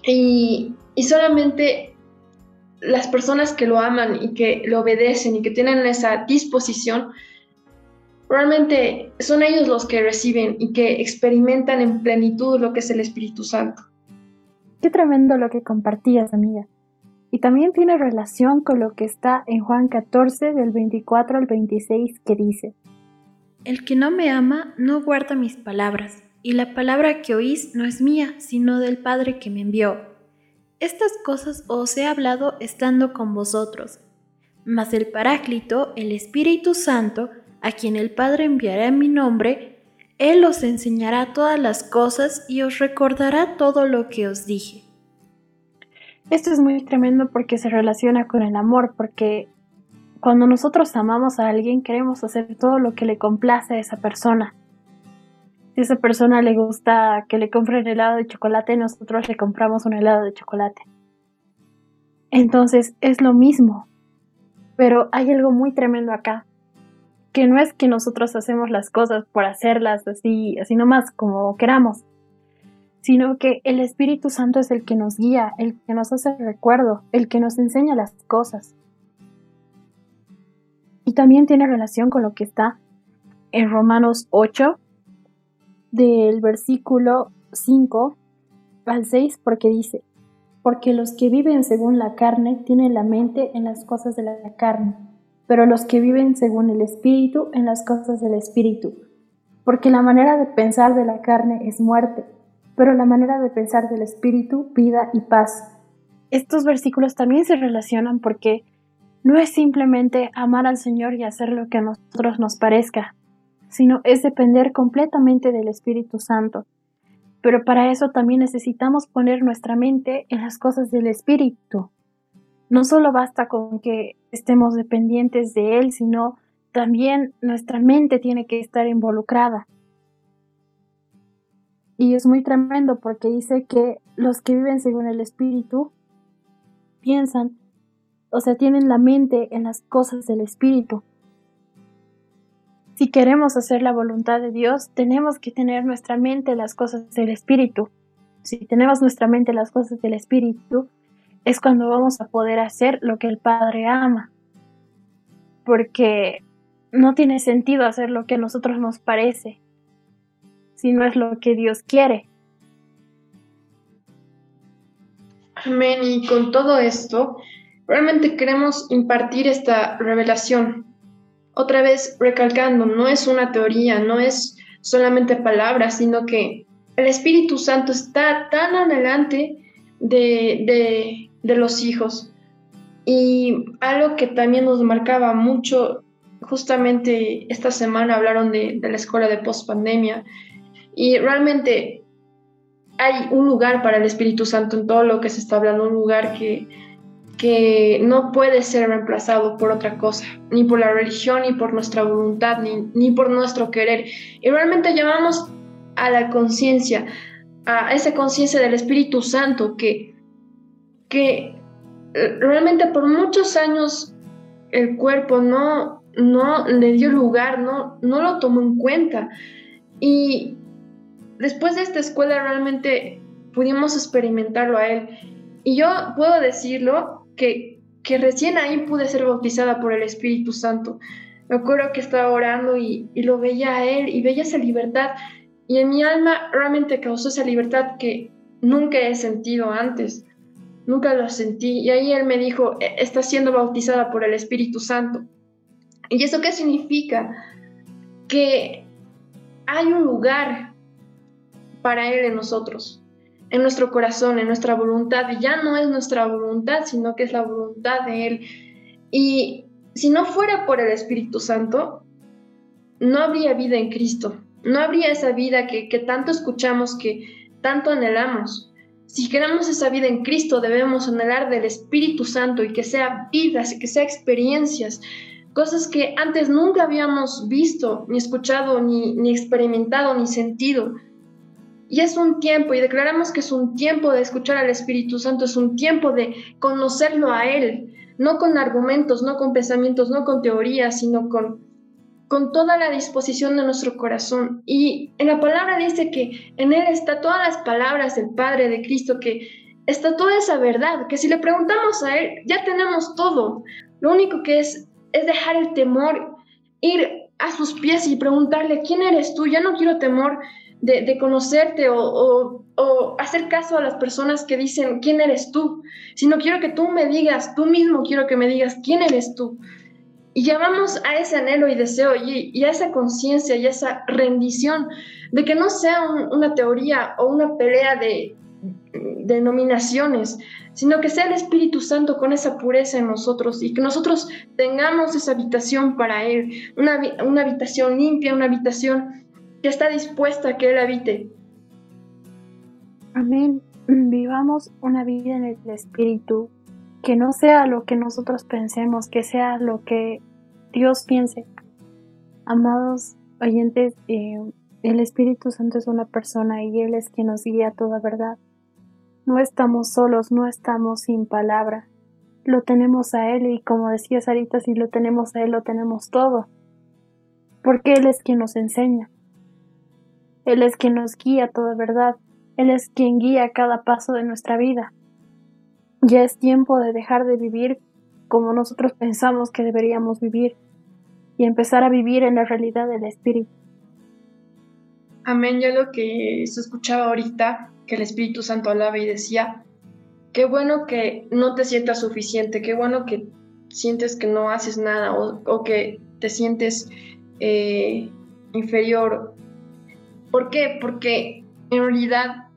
Y, solamente las personas que lo aman y que lo obedecen y que tienen esa disposición, realmente son ellos los que reciben y que experimentan en plenitud lo que es el Espíritu Santo. Qué tremendo lo que compartías, amiga. Y también tiene relación con lo que está en Juan 14 del 24 al 26 que dice, El que no me ama no guarda mis palabras y la palabra que oís no es mía, sino del Padre que me envió. Estas cosas os he hablado estando con vosotros. Mas el Paráclito, el Espíritu Santo, a quien el Padre enviará en mi nombre, Él os enseñará todas las cosas y os recordará todo lo que os dije. Esto es muy tremendo porque se relaciona con el amor, porque cuando nosotros amamos a alguien queremos hacer todo lo que le complace a esa persona. Si a esa persona le gusta que le compren helado de chocolate, nosotros le compramos un helado de chocolate. Entonces es lo mismo. Pero hay algo muy tremendo acá, que no es que nosotros hacemos las cosas por hacerlas así, así nomás como queramos, sino que el Espíritu Santo es el que nos guía, el que nos hace recuerdo, el que nos enseña las cosas. Y también tiene relación con lo que está en Romanos 8, del versículo 5 al 6, porque dice, porque los que viven según la carne tienen la mente en las cosas de la carne, pero los que viven según el Espíritu en las cosas del Espíritu. Porque la manera de pensar de la carne es muerte, pero la manera de pensar del Espíritu, vida y paz. Estos versículos también se relacionan porque no es simplemente amar al Señor y hacer lo que a nosotros nos parezca, sino es depender completamente del Espíritu Santo. Pero para eso también necesitamos poner nuestra mente en las cosas del Espíritu. No solo basta con que estemos dependientes de Él, sino también nuestra mente tiene que estar involucrada. Y es muy tremendo porque dice que los que viven según el Espíritu piensan, o sea, tienen la mente en las cosas del Espíritu. Si queremos hacer la voluntad de Dios, tenemos que tener nuestra mente en las cosas del Espíritu. Si tenemos nuestra mente en las cosas del Espíritu, es cuando vamos a poder hacer lo que el Padre ama. Porque no tiene sentido hacer lo que a nosotros nos parece, si no es lo que Dios quiere. Amén. Y con todo esto, realmente queremos impartir esta revelación otra vez recalcando, no es una teoría, no es solamente palabras, sino que el Espíritu Santo está tan adelante de, de, los hijos. Y algo que también nos marcaba mucho, justamente esta semana hablaron de, de la escuela de post-pandemia, y realmente hay un lugar para el Espíritu Santo en todo lo que se está hablando, un lugar que que no puede ser reemplazado por otra cosa, ni por la religión, ni por nuestra voluntad, ni, ni por nuestro querer. Y realmente llamamos a la conciencia, a esa conciencia del Espíritu Santo que, que eh, realmente por muchos años el cuerpo no, no le dio lugar, no, no lo tomó en cuenta. Y después de esta escuela realmente pudimos experimentarlo a él. Y yo puedo decirlo que, recién ahí pude ser bautizada por el Espíritu Santo. Me acuerdo que estaba orando y, lo veía a Él y veía esa libertad. Y en mi alma realmente causó esa libertad que nunca he sentido antes. Nunca lo sentí. Y ahí Él me dijo, e, está siendo bautizada por el Espíritu Santo. ¿Y eso qué significa? Que hay un lugar para Él en nosotros en nuestro corazón, en nuestra voluntad, y ya no es nuestra voluntad, sino que es la voluntad de Él. Y si no fuera por el Espíritu Santo, no habría vida en Cristo, no habría esa vida que, tanto escuchamos, que tanto anhelamos. Si queremos esa vida en Cristo, debemos anhelar del Espíritu Santo y que sea vidas, que sea experiencias, cosas que antes nunca habíamos visto, ni escuchado, ni, ni experimentado, ni sentido. Y es un tiempo, y declaramos que es un tiempo de escuchar al Espíritu Santo, es un tiempo de conocerlo a Él, no con argumentos, no con pensamientos, no con teorías, sino con, con toda la disposición de nuestro corazón. Y en la palabra dice que en Él está todas las palabras del Padre, de Cristo, que está toda esa verdad, que si le preguntamos a Él, ya tenemos todo. Lo único que es es dejar el temor, ir a sus pies y preguntarle, ¿quién eres tú? Ya no quiero temor, de, conocerte o, hacer caso a las personas que dicen quién eres tú, sino quiero que tú me digas, tú mismo quiero que me digas quién eres tú. Y llamamos a ese anhelo y deseo y, a esa conciencia y a esa rendición de que no sea una teoría o una pelea de denominaciones, sino que sea el Espíritu Santo con esa pureza en nosotros y que nosotros tengamos esa habitación para Él, una, una habitación limpia, una habitación que está dispuesta a que Él habite. Amén. Vivamos una vida en el Espíritu que no sea lo que nosotros pensemos, que sea lo que Dios piense. Amados oyentes, eh, el Espíritu Santo es una persona y Él es quien nos guía a toda verdad. No estamos solos, no estamos sin palabra. Lo tenemos a Él y como decía Sarita, si lo tenemos a Él, lo tenemos todo. Porque Él es quien nos enseña. Él es quien nos guía toda verdad. Él es quien guía cada paso de nuestra vida. Ya es tiempo de dejar de vivir como nosotros pensamos que deberíamos vivir y empezar a vivir en la realidad del Espíritu. Amén. Ya lo que se escuchaba ahorita, que el Espíritu Santo hablaba y decía, qué bueno que no te sientas suficiente, qué bueno que sientes que no haces nada o, que te sientes eh, inferior. ¿Por qué? Porque en realidad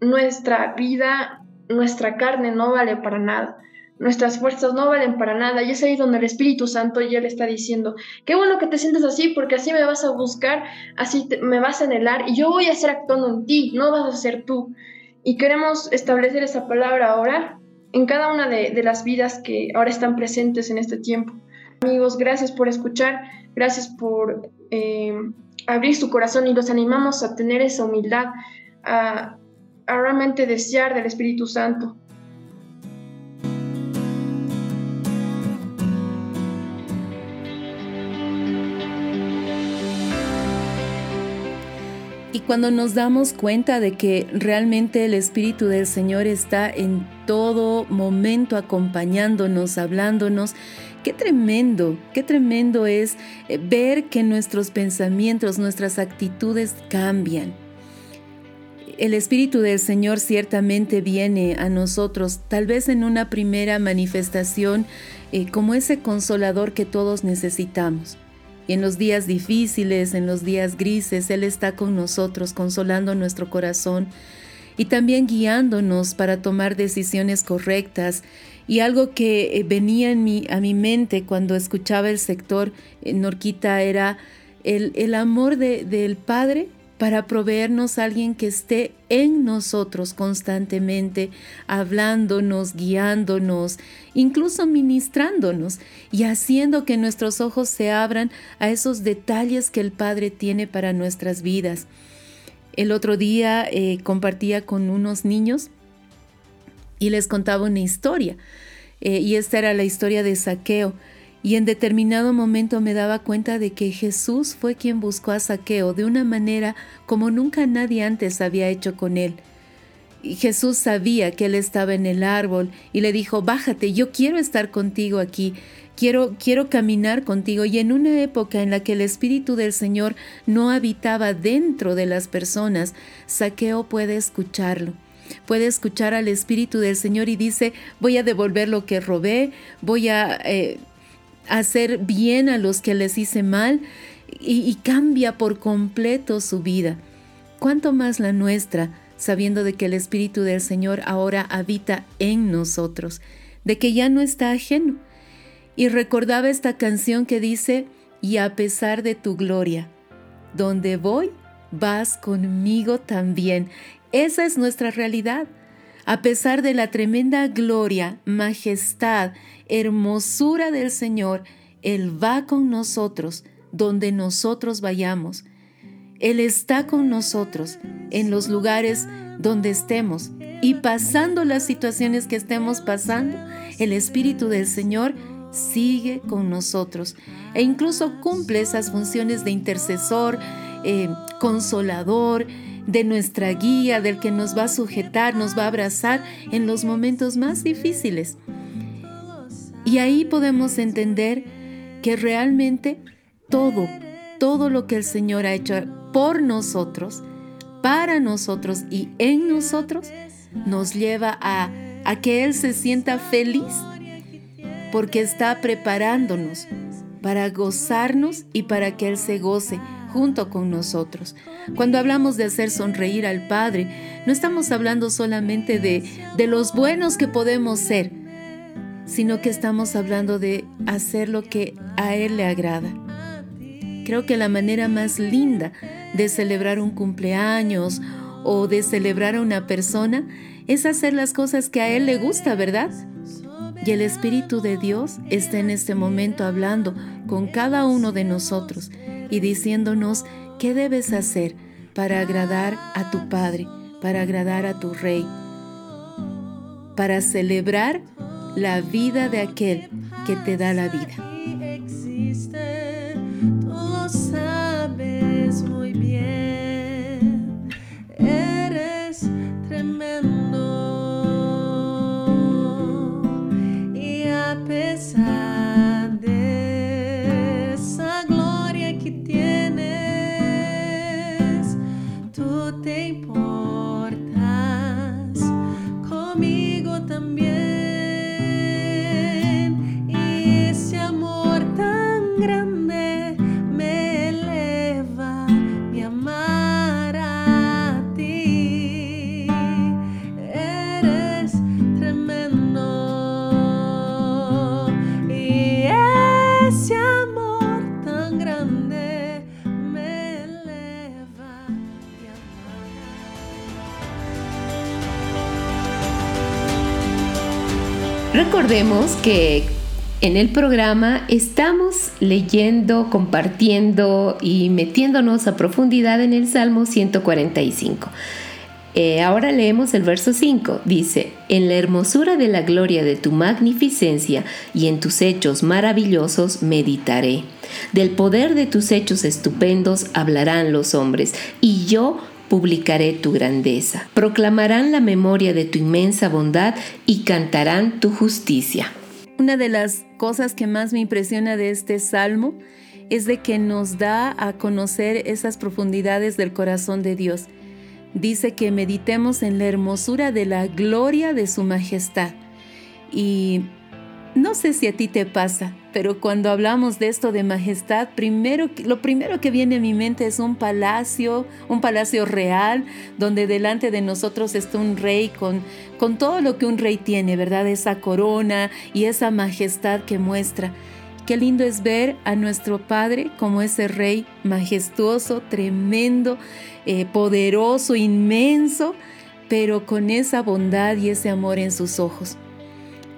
nuestra vida nuestra carne no vale para nada. Nuestras fuerzas no valen para nada. Y es ahí donde el Espíritu Santo ya le está diciendo, qué bueno que te sientes así porque así me vas a buscar, así me vas a anhelar y yo voy a estar actuando en ti, no vas a ser tú. Y queremos establecer esa palabra ahora en cada una de, las vidas que ahora están presentes en este tiempo. Amigos, gracias por escuchar, gracias por eh, abrir su corazón y los animamos a tener esa humildad, a a realmente desear del Espíritu Santo. Cuando nos damos cuenta de que realmente el Espíritu del Señor está en todo momento acompañándonos, hablándonos, qué tremendo, qué tremendo es eh, ver que nuestros pensamientos, nuestras actitudes cambian el Espíritu del Señor ciertamente viene a nosotros, tal vez en una primera manifestación, eh, como ese consolador que todos necesitamos. En los días difíciles, en los días grises, Él está con nosotros, consolando nuestro corazón y también guiándonos para tomar decisiones correctas. Y algo que eh, venía a mi mente cuando escuchaba el sector en Norquita era el amor del Padre para proveernos a alguien que esté en nosotros constantemente, hablándonos, guiándonos, incluso ministrándonos y haciendo que nuestros ojos se abran a esos detalles que el Padre tiene para nuestras vidas. El otro día eh, compartía con unos niños y les contaba una historia, eh, y esta era la historia de Saqueo y en determinado momento me daba cuenta de que Jesús fue quien buscó a Saqueo de una manera como nunca nadie antes había hecho con él. Y Jesús sabía que él estaba en el árbol y le dijo, bájate, yo quiero estar contigo aquí, quiero, quiero caminar contigo. Y en una época en la que el Espíritu del Señor no habitaba dentro de las personas, Saqueo puede escucharlo puede escuchar al Espíritu del Señor y dice, voy a devolver lo que robé, voy a eh, hacer bien a los que les hice mal y, cambia por completo su vida. ¿Cuánto más la nuestra, sabiendo de que el Espíritu del Señor ahora habita en nosotros, de que ya no está ajeno? Y recordaba esta canción que dice, y a pesar de tu gloria, donde voy, vas conmigo también. Esa es nuestra realidad. A pesar de la tremenda gloria, majestad, hermosura del Señor, Él va con nosotros donde nosotros vayamos. Él está con nosotros en los lugares donde estemos y pasando las situaciones que estemos pasando, el Espíritu del Señor sigue con nosotros e incluso cumple esas funciones de intercesor, eh, consolador, de nuestra guía, del que nos va a sujetar, nos va a abrazar en los momentos más difíciles. Y ahí podemos entender que realmente todo, todo lo que el Señor ha hecho por nosotros, para nosotros y en nosotros, nos lleva a, que Él se sienta feliz porque está preparándonos para gozarnos y para que Él se goce junto con nosotros. Cuando hablamos de hacer sonreír al Padre, no estamos hablando solamente de, de los buenos que podemos ser, sino que estamos hablando de hacer lo que a Él le agrada. Creo que la manera más linda de celebrar un cumpleaños o de celebrar a una persona es hacer las cosas que a Él le gusta, ¿verdad? Y el Espíritu de Dios está en este momento hablando con cada uno de nosotros y diciéndonos qué debes hacer para agradar a tu Padre, para agradar a tu Rey, para celebrar la vida de aquel que te da la vida. apesar. Recordemos que en el programa estamos leyendo, compartiendo y metiéndonos a profundidad en el Salmo 145. Eh, ahora leemos el verso 5. Dice, en la hermosura de la gloria de tu magnificencia y en tus hechos maravillosos meditaré. Del poder de tus hechos estupendos hablarán los hombres, y yo publicaré tu grandeza. Proclamarán la memoria de tu inmensa bondad y cantarán tu justicia. Una de las cosas que más me impresiona de este salmo es de que nos da a conocer esas profundidades del corazón de Dios. Dice que meditemos en la hermosura de la gloria de su majestad. Y no sé si a ti te pasa, pero cuando hablamos de esto de majestad, primero, lo primero que viene a mi mente es un palacio, un palacio real, donde delante de nosotros está un rey con, con todo lo que un rey tiene, ¿verdad? Esa corona y esa majestad que muestra. Qué lindo es ver a nuestro Padre como ese rey majestuoso, tremendo, eh, poderoso, inmenso, pero con esa bondad y ese amor en sus ojos.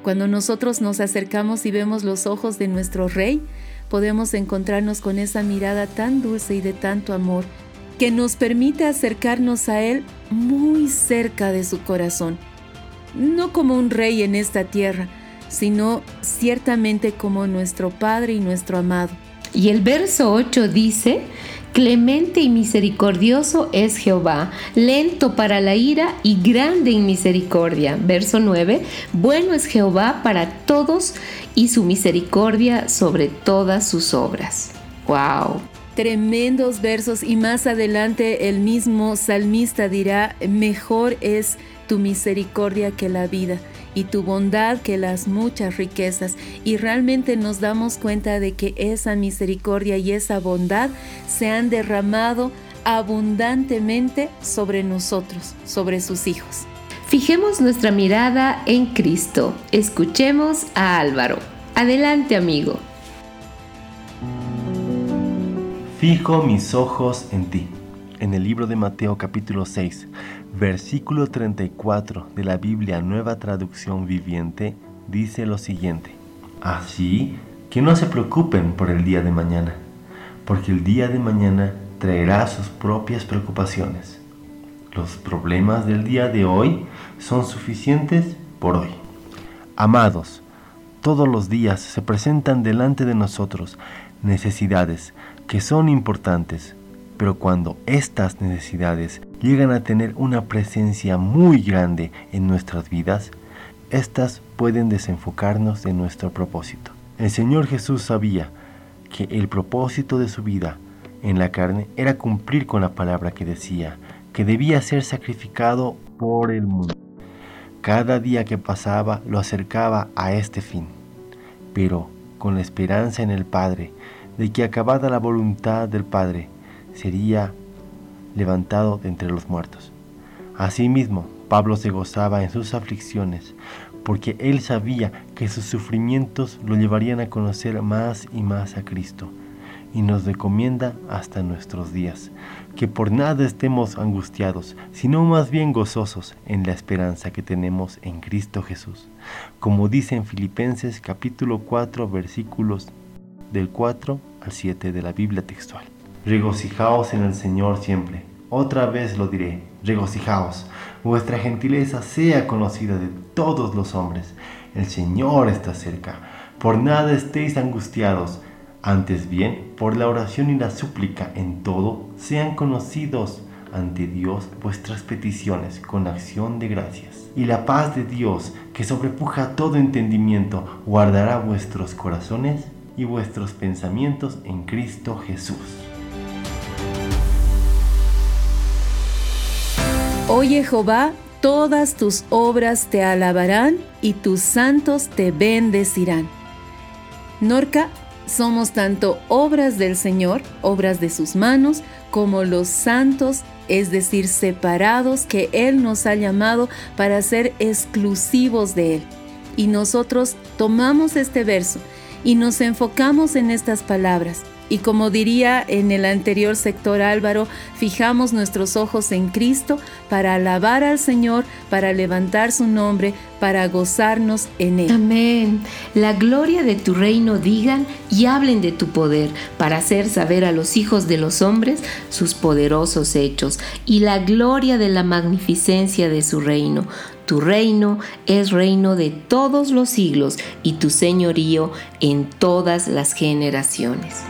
Cuando nosotros nos acercamos y vemos los ojos de nuestro Rey, podemos encontrarnos con esa mirada tan dulce y de tanto amor que nos permite acercarnos a Él muy cerca de su corazón. No como un rey en esta tierra, sino ciertamente como nuestro Padre y nuestro amado. Y el verso 8 dice, Clemente y misericordioso es Jehová, lento para la ira y grande en misericordia. Verso 9, bueno es Jehová para todos y su misericordia sobre todas sus obras. ¡Wow! Tremendos versos y más adelante el mismo salmista dirá, mejor es tu misericordia que la vida y tu bondad que las muchas riquezas. Y realmente nos damos cuenta de que esa misericordia y esa bondad se han derramado abundantemente sobre nosotros, sobre sus hijos. Fijemos nuestra mirada en Cristo. Escuchemos a Álvaro. Adelante, amigo. Fijo mis ojos en ti. En el libro de Mateo capítulo 6, versículo 34 de la Biblia Nueva Traducción Viviente dice lo siguiente. Así que no se preocupen por el día de mañana, porque el día de mañana traerá sus propias preocupaciones. Los problemas del día de hoy son suficientes por hoy. Amados, todos los días se presentan delante de nosotros necesidades que son importantes, pero cuando estas necesidades llegan a tener una presencia muy grande en nuestras vidas, estas pueden desenfocarnos de nuestro propósito. El Señor Jesús sabía que el propósito de su vida en la carne era cumplir con la palabra que decía, que debía ser sacrificado por el mundo. Cada día que pasaba lo acercaba a este fin, pero con la esperanza en el Padre de que acabada la voluntad del Padre, sería levantado de entre los muertos. Asimismo, Pablo se gozaba en sus aflicciones, porque él sabía que sus sufrimientos lo llevarían a conocer más y más a Cristo, y nos recomienda hasta nuestros días, que por nada estemos angustiados, sino más bien gozosos en la esperanza que tenemos en Cristo Jesús, como dice en Filipenses capítulo 4 versículos del 4 al 7 de la Biblia textual. Regocijaos en el Señor siempre. Otra vez lo diré, regocijaos. Vuestra gentileza sea conocida de todos los hombres. El Señor está cerca. Por nada estéis angustiados. Antes bien, por la oración y la súplica en todo, sean conocidos ante Dios vuestras peticiones con acción de gracias. Y la paz de Dios, que sobrepuja todo entendimiento, guardará vuestros corazones y vuestros pensamientos en Cristo Jesús. Oye Jehová, todas tus obras te alabarán y tus santos te bendecirán. Norca, somos tanto obras del Señor, obras de sus manos, como los santos, es decir, separados que Él nos ha llamado para ser exclusivos de Él. Y nosotros tomamos este verso y nos enfocamos en estas palabras. Y como diría en el anterior sector Álvaro, fijamos nuestros ojos en Cristo para alabar al Señor, para levantar su nombre, para gozarnos en Él. Amén. La gloria de tu reino digan y hablen de tu poder, para hacer saber a los hijos de los hombres sus poderosos hechos y la gloria de la magnificencia de su reino. Tu reino es reino de todos los siglos y tu señorío en todas las generaciones.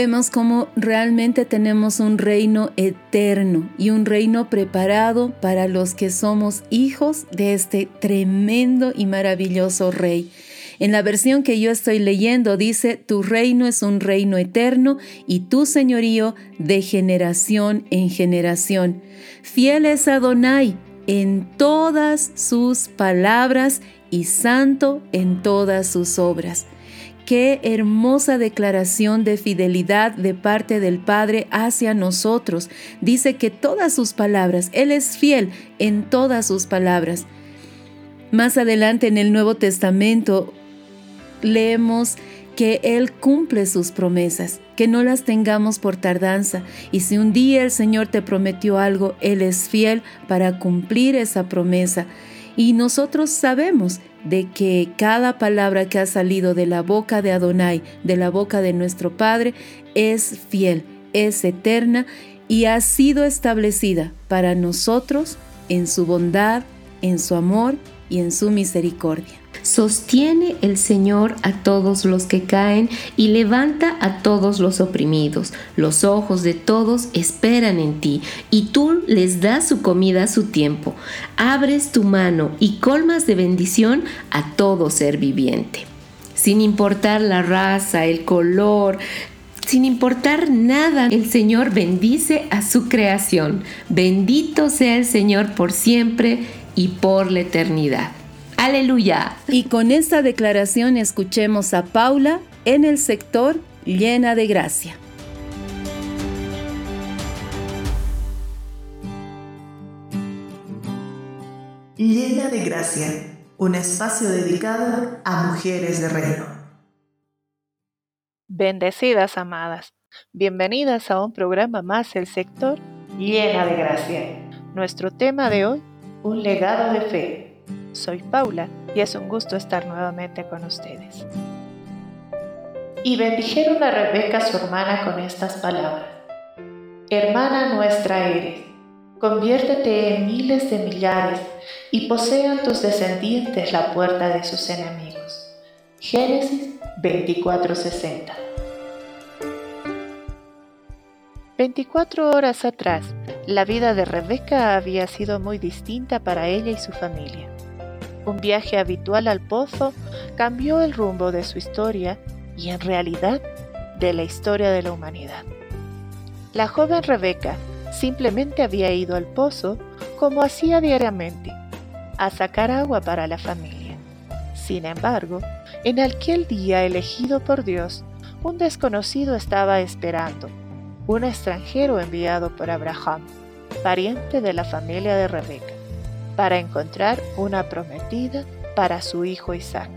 Vemos cómo realmente tenemos un reino eterno y un reino preparado para los que somos hijos de este tremendo y maravilloso rey. En la versión que yo estoy leyendo dice, tu reino es un reino eterno y tu señorío de generación en generación. Fiel es Adonai en todas sus palabras y santo en todas sus obras. Qué hermosa declaración de fidelidad de parte del Padre hacia nosotros. Dice que todas sus palabras, Él es fiel en todas sus palabras. Más adelante en el Nuevo Testamento leemos que Él cumple sus promesas, que no las tengamos por tardanza. Y si un día el Señor te prometió algo, Él es fiel para cumplir esa promesa. Y nosotros sabemos de que cada palabra que ha salido de la boca de Adonai, de la boca de nuestro Padre, es fiel, es eterna y ha sido establecida para nosotros en su bondad, en su amor y en su misericordia. Sostiene el Señor a todos los que caen y levanta a todos los oprimidos. Los ojos de todos esperan en ti y tú les das su comida a su tiempo. Abres tu mano y colmas de bendición a todo ser viviente. Sin importar la raza, el color, sin importar nada, el Señor bendice a su creación. Bendito sea el Señor por siempre y por la eternidad. Aleluya. Y con esta declaración escuchemos a Paula en el sector llena de gracia. Llena de gracia, un espacio dedicado a mujeres de reino. Bendecidas amadas, bienvenidas a un programa más el sector Llena de gracia. Nuestro tema de hoy, un legado de fe soy Paula y es un gusto estar nuevamente con ustedes. Y bendijeron a Rebeca su hermana con estas palabras. Hermana nuestra eres, conviértete en miles de millares y posean tus descendientes la puerta de sus enemigos. Génesis 24:60 24 horas atrás, la vida de Rebeca había sido muy distinta para ella y su familia. Un viaje habitual al pozo cambió el rumbo de su historia y en realidad de la historia de la humanidad. La joven Rebeca simplemente había ido al pozo como hacía diariamente, a sacar agua para la familia. Sin embargo, en aquel día elegido por Dios, un desconocido estaba esperando, un extranjero enviado por Abraham, pariente de la familia de Rebeca para encontrar una prometida para su hijo Isaac.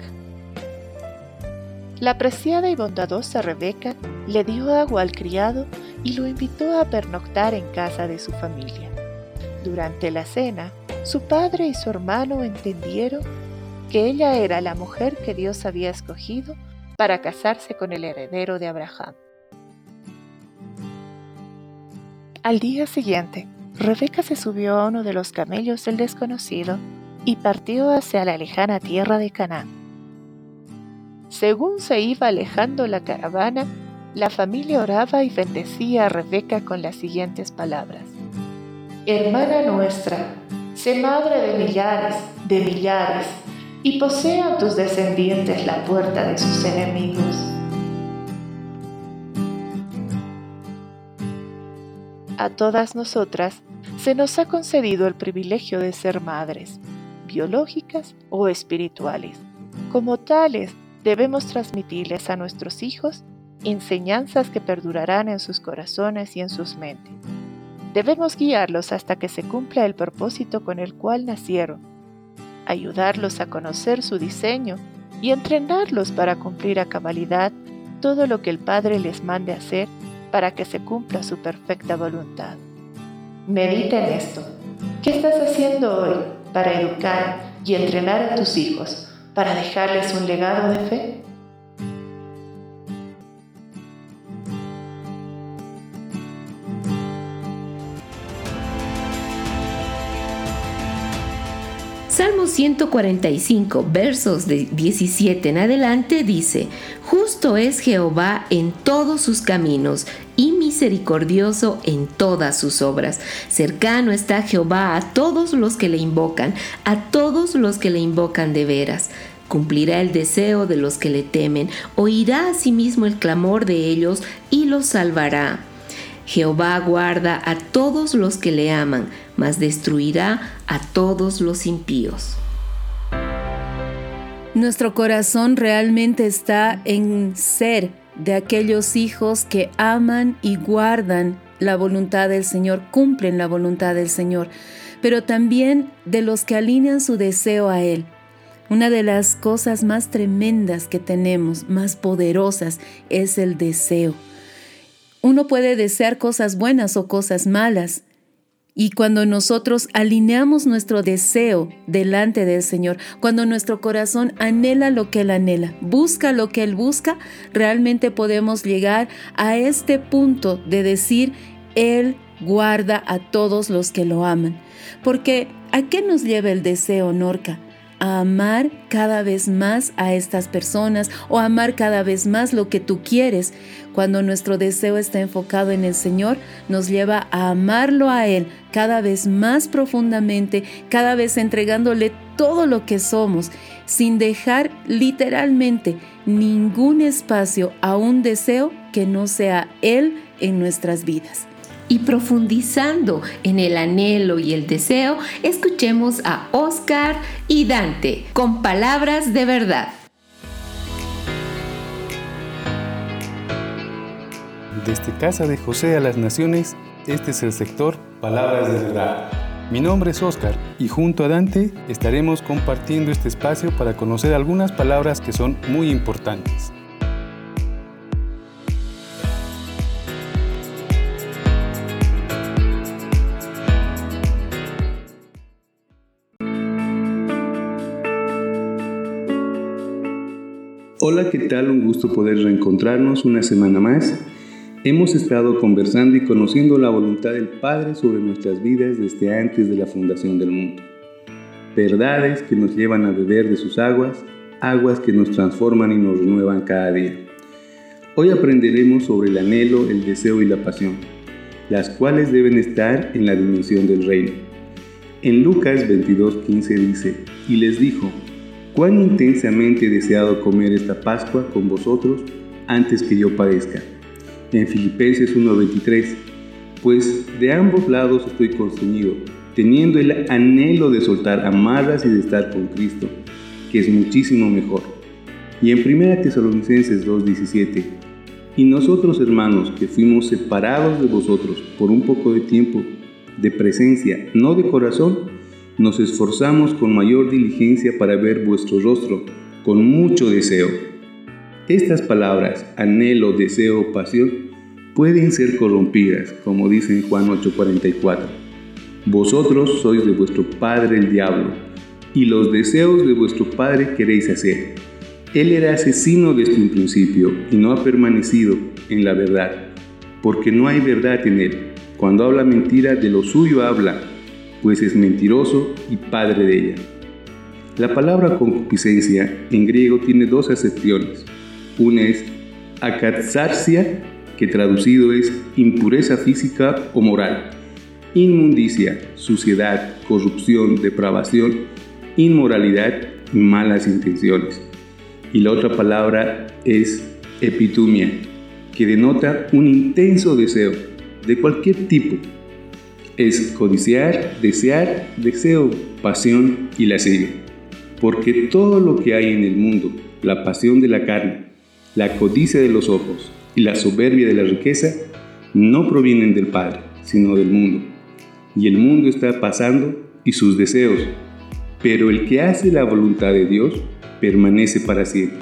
la apreciada y bondadosa Rebeca le dio agua al criado y lo invitó a pernoctar en casa de su familia. Durante la cena, su padre y su hermano entendieron que ella era la mujer que Dios había escogido para casarse con el heredero de Abraham. Al día siguiente, Rebeca se subió a uno de los camellos del desconocido y partió hacia la lejana tierra de Canaán. Según se iba alejando la caravana, la familia oraba y bendecía a Rebeca con las siguientes palabras. Hermana nuestra, sé madre de millares, de millares, y posea a tus descendientes la puerta de sus enemigos. A todas nosotras se nos ha concedido el privilegio de ser madres, biológicas o espirituales. Como tales, debemos transmitirles a nuestros hijos enseñanzas que perdurarán en sus corazones y en sus mentes. Debemos guiarlos hasta que se cumpla el propósito con el cual nacieron, ayudarlos a conocer su diseño y entrenarlos para cumplir a cabalidad todo lo que el Padre les mande hacer para que se cumpla su perfecta voluntad. Medita en esto. ¿Qué estás haciendo hoy para educar y entrenar a tus hijos, para dejarles un legado de fe? Salmo 145, versos de 17 en adelante dice, Justo es Jehová en todos sus caminos y misericordioso en todas sus obras. Cercano está Jehová a todos los que le invocan, a todos los que le invocan de veras. Cumplirá el deseo de los que le temen, oirá asimismo el clamor de ellos y los salvará. Jehová guarda a todos los que le aman, destruirá a todos los impíos. Nuestro corazón realmente está en ser de aquellos hijos que aman y guardan la voluntad del Señor, cumplen la voluntad del Señor, pero también de los que alinean su deseo a Él. Una de las cosas más tremendas que tenemos, más poderosas, es el deseo. Uno puede desear cosas buenas o cosas malas, y cuando nosotros alineamos nuestro deseo delante del Señor, cuando nuestro corazón anhela lo que Él anhela, busca lo que Él busca, realmente podemos llegar a este punto de decir, Él guarda a todos los que lo aman. Porque ¿a qué nos lleva el deseo, Norca? A amar cada vez más a estas personas o amar cada vez más lo que tú quieres. Cuando nuestro deseo está enfocado en el Señor, nos lleva a amarlo a Él cada vez más profundamente, cada vez entregándole todo lo que somos, sin dejar literalmente ningún espacio a un deseo que no sea Él en nuestras vidas y profundizando en el anhelo y el deseo, escuchemos a Oscar y Dante con palabras de verdad. Desde Casa de José a las Naciones, este es el sector Palabras de Verdad. Mi nombre es Oscar y junto a Dante estaremos compartiendo este espacio para conocer algunas palabras que son muy importantes. ¿Qué tal? Un gusto poder reencontrarnos una semana más. Hemos estado conversando y conociendo la voluntad del Padre sobre nuestras vidas desde antes de la fundación del mundo. Verdades que nos llevan a beber de sus aguas, aguas que nos transforman y nos renuevan cada día. Hoy aprenderemos sobre el anhelo, el deseo y la pasión, las cuales deben estar en la dimensión del reino. En Lucas 22:15 dice, y les dijo, cuán intensamente he deseado comer esta Pascua con vosotros antes que yo padezca. En Filipenses 1:23, pues de ambos lados estoy consumido, teniendo el anhelo de soltar amarras y de estar con Cristo, que es muchísimo mejor. Y en 1 Tesalonicenses 2:17, y nosotros hermanos que fuimos separados de vosotros por un poco de tiempo, de presencia, no de corazón, nos esforzamos con mayor diligencia para ver vuestro rostro, con mucho deseo. Estas palabras, anhelo, deseo, pasión, pueden ser corrompidas, como dice en Juan 8:44. Vosotros sois de vuestro padre el diablo, y los deseos de vuestro padre queréis hacer. Él era asesino desde un principio y no ha permanecido en la verdad, porque no hay verdad en él. Cuando habla mentira, de lo suyo habla, pues es mentiroso y padre de ella. La palabra concupiscencia en griego tiene dos acepciones. Una es akatsarsia, que traducido es impureza física o moral, inmundicia, suciedad, corrupción, depravación, inmoralidad y malas intenciones. Y la otra palabra es epitumia, que denota un intenso deseo de cualquier tipo. Es codiciar, desear, deseo, pasión y la lascivia. Porque todo lo que hay en el mundo, la pasión de la carne, la codicia de los ojos y la soberbia de la riqueza, no provienen del Padre, sino del mundo. Y el mundo está pasando y sus deseos, pero el que hace la voluntad de Dios permanece para siempre.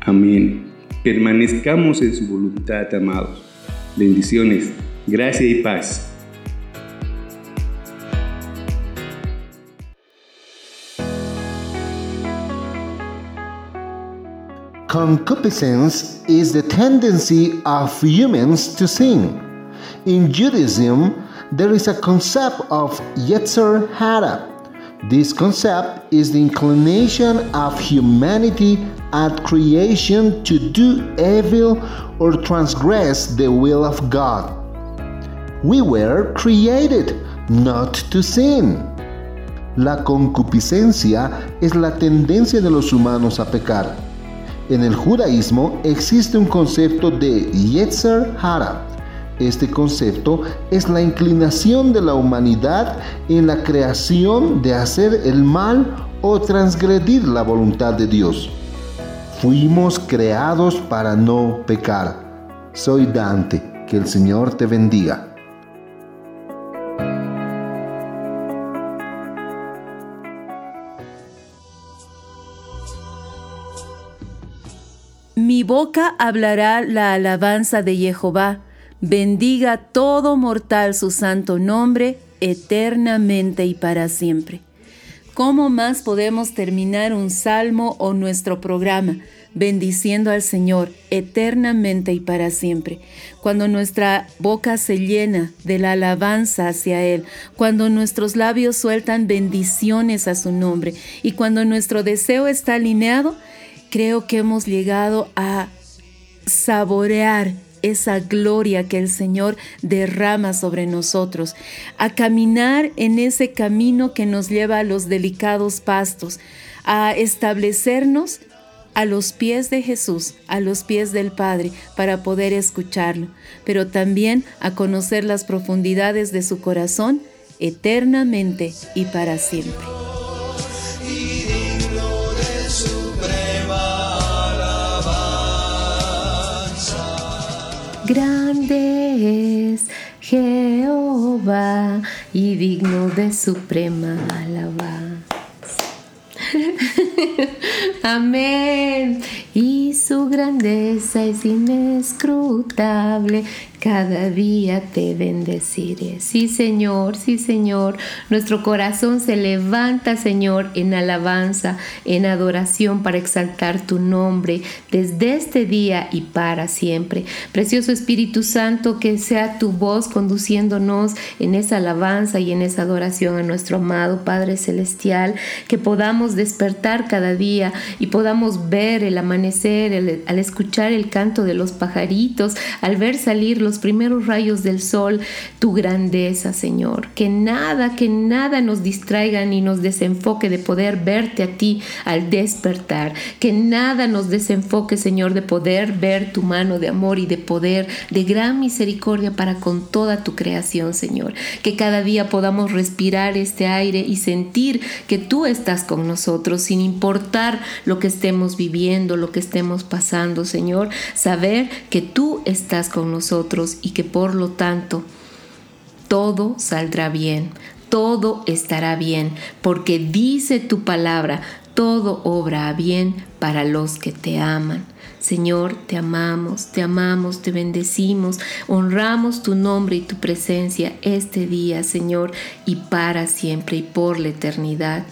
Amén. Permanezcamos en su voluntad, amados. Bendiciones, gracia y paz. Concupiscence is the tendency of humans to sin. In Judaism, there is a concept of Yetzer Hara. This concept is the inclination of humanity at creation to do evil or transgress the will of God. We were created not to sin. La concupiscencia es la tendencia de los humanos a pecar. En el judaísmo existe un concepto de Yetzer Hara. Este concepto es la inclinación de la humanidad en la creación de hacer el mal o transgredir la voluntad de Dios. Fuimos creados para no pecar. Soy Dante. Que el Señor te bendiga. Boca hablará la alabanza de Jehová. Bendiga todo mortal su santo nombre, eternamente y para siempre. ¿Cómo más podemos terminar un salmo o nuestro programa? bendiciendo al Señor eternamente y para siempre. Cuando nuestra boca se llena de la alabanza hacia Él, cuando nuestros labios sueltan bendiciones a su nombre y cuando nuestro deseo está alineado, creo que hemos llegado a saborear esa gloria que el Señor derrama sobre nosotros, a caminar en ese camino que nos lleva a los delicados pastos, a establecernos a los pies de Jesús, a los pies del Padre, para poder escucharlo, pero también a conocer las profundidades de su corazón eternamente y para siempre. Grande es Jehová y digno de suprema alabanza. Amén. Y su grandeza es inescrutable cada día te bendeciré. Sí, Señor, sí, Señor. Nuestro corazón se levanta, Señor, en alabanza, en adoración para exaltar tu nombre desde este día y para siempre. Precioso Espíritu Santo, que sea tu voz conduciéndonos en esa alabanza y en esa adoración a nuestro amado Padre Celestial, que podamos despertar cada día y podamos ver el amanecer, al escuchar el canto de los pajaritos, al ver salir los primeros rayos del sol tu grandeza, Señor. Que nada, que nada nos distraiga ni nos desenfoque de poder verte a ti al despertar. Que nada nos desenfoque, Señor, de poder ver tu mano de amor y de poder, de gran misericordia para con toda tu creación, Señor. Que cada día podamos respirar este aire y sentir que tú estás con nosotros, sin importar lo que estemos viviendo, lo que estemos pasando, Señor. Saber que tú estás con nosotros y que por lo tanto todo saldrá bien, todo estará bien, porque dice tu palabra, todo obra bien para los que te aman. Señor, te amamos, te amamos, te bendecimos, honramos tu nombre y tu presencia este día, Señor, y para siempre y por la eternidad.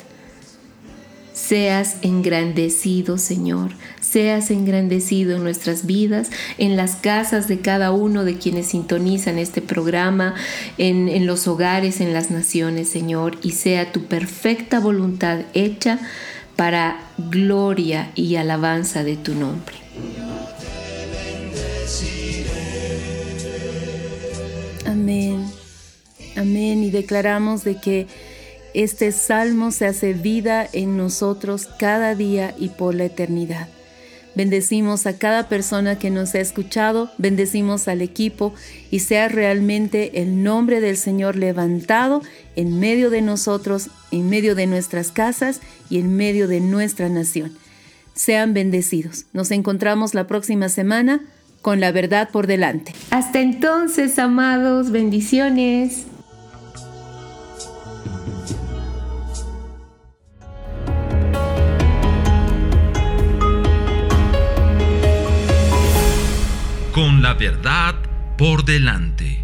Seas engrandecido, Señor, seas engrandecido en nuestras vidas, en las casas de cada uno de quienes sintonizan este programa, en, en, los hogares, en las naciones, Señor, y sea tu perfecta voluntad hecha para gloria y alabanza de tu nombre. Amén. Amén. Y declaramos de que este salmo se hace vida en nosotros cada día y por la eternidad. Bendecimos a cada persona que nos ha escuchado, bendecimos al equipo y sea realmente el nombre del Señor levantado en medio de nosotros, en medio de nuestras casas y en medio de nuestra nación. Sean bendecidos. Nos encontramos la próxima semana con la verdad por delante. Hasta entonces, amados, bendiciones. Con la verdad por delante.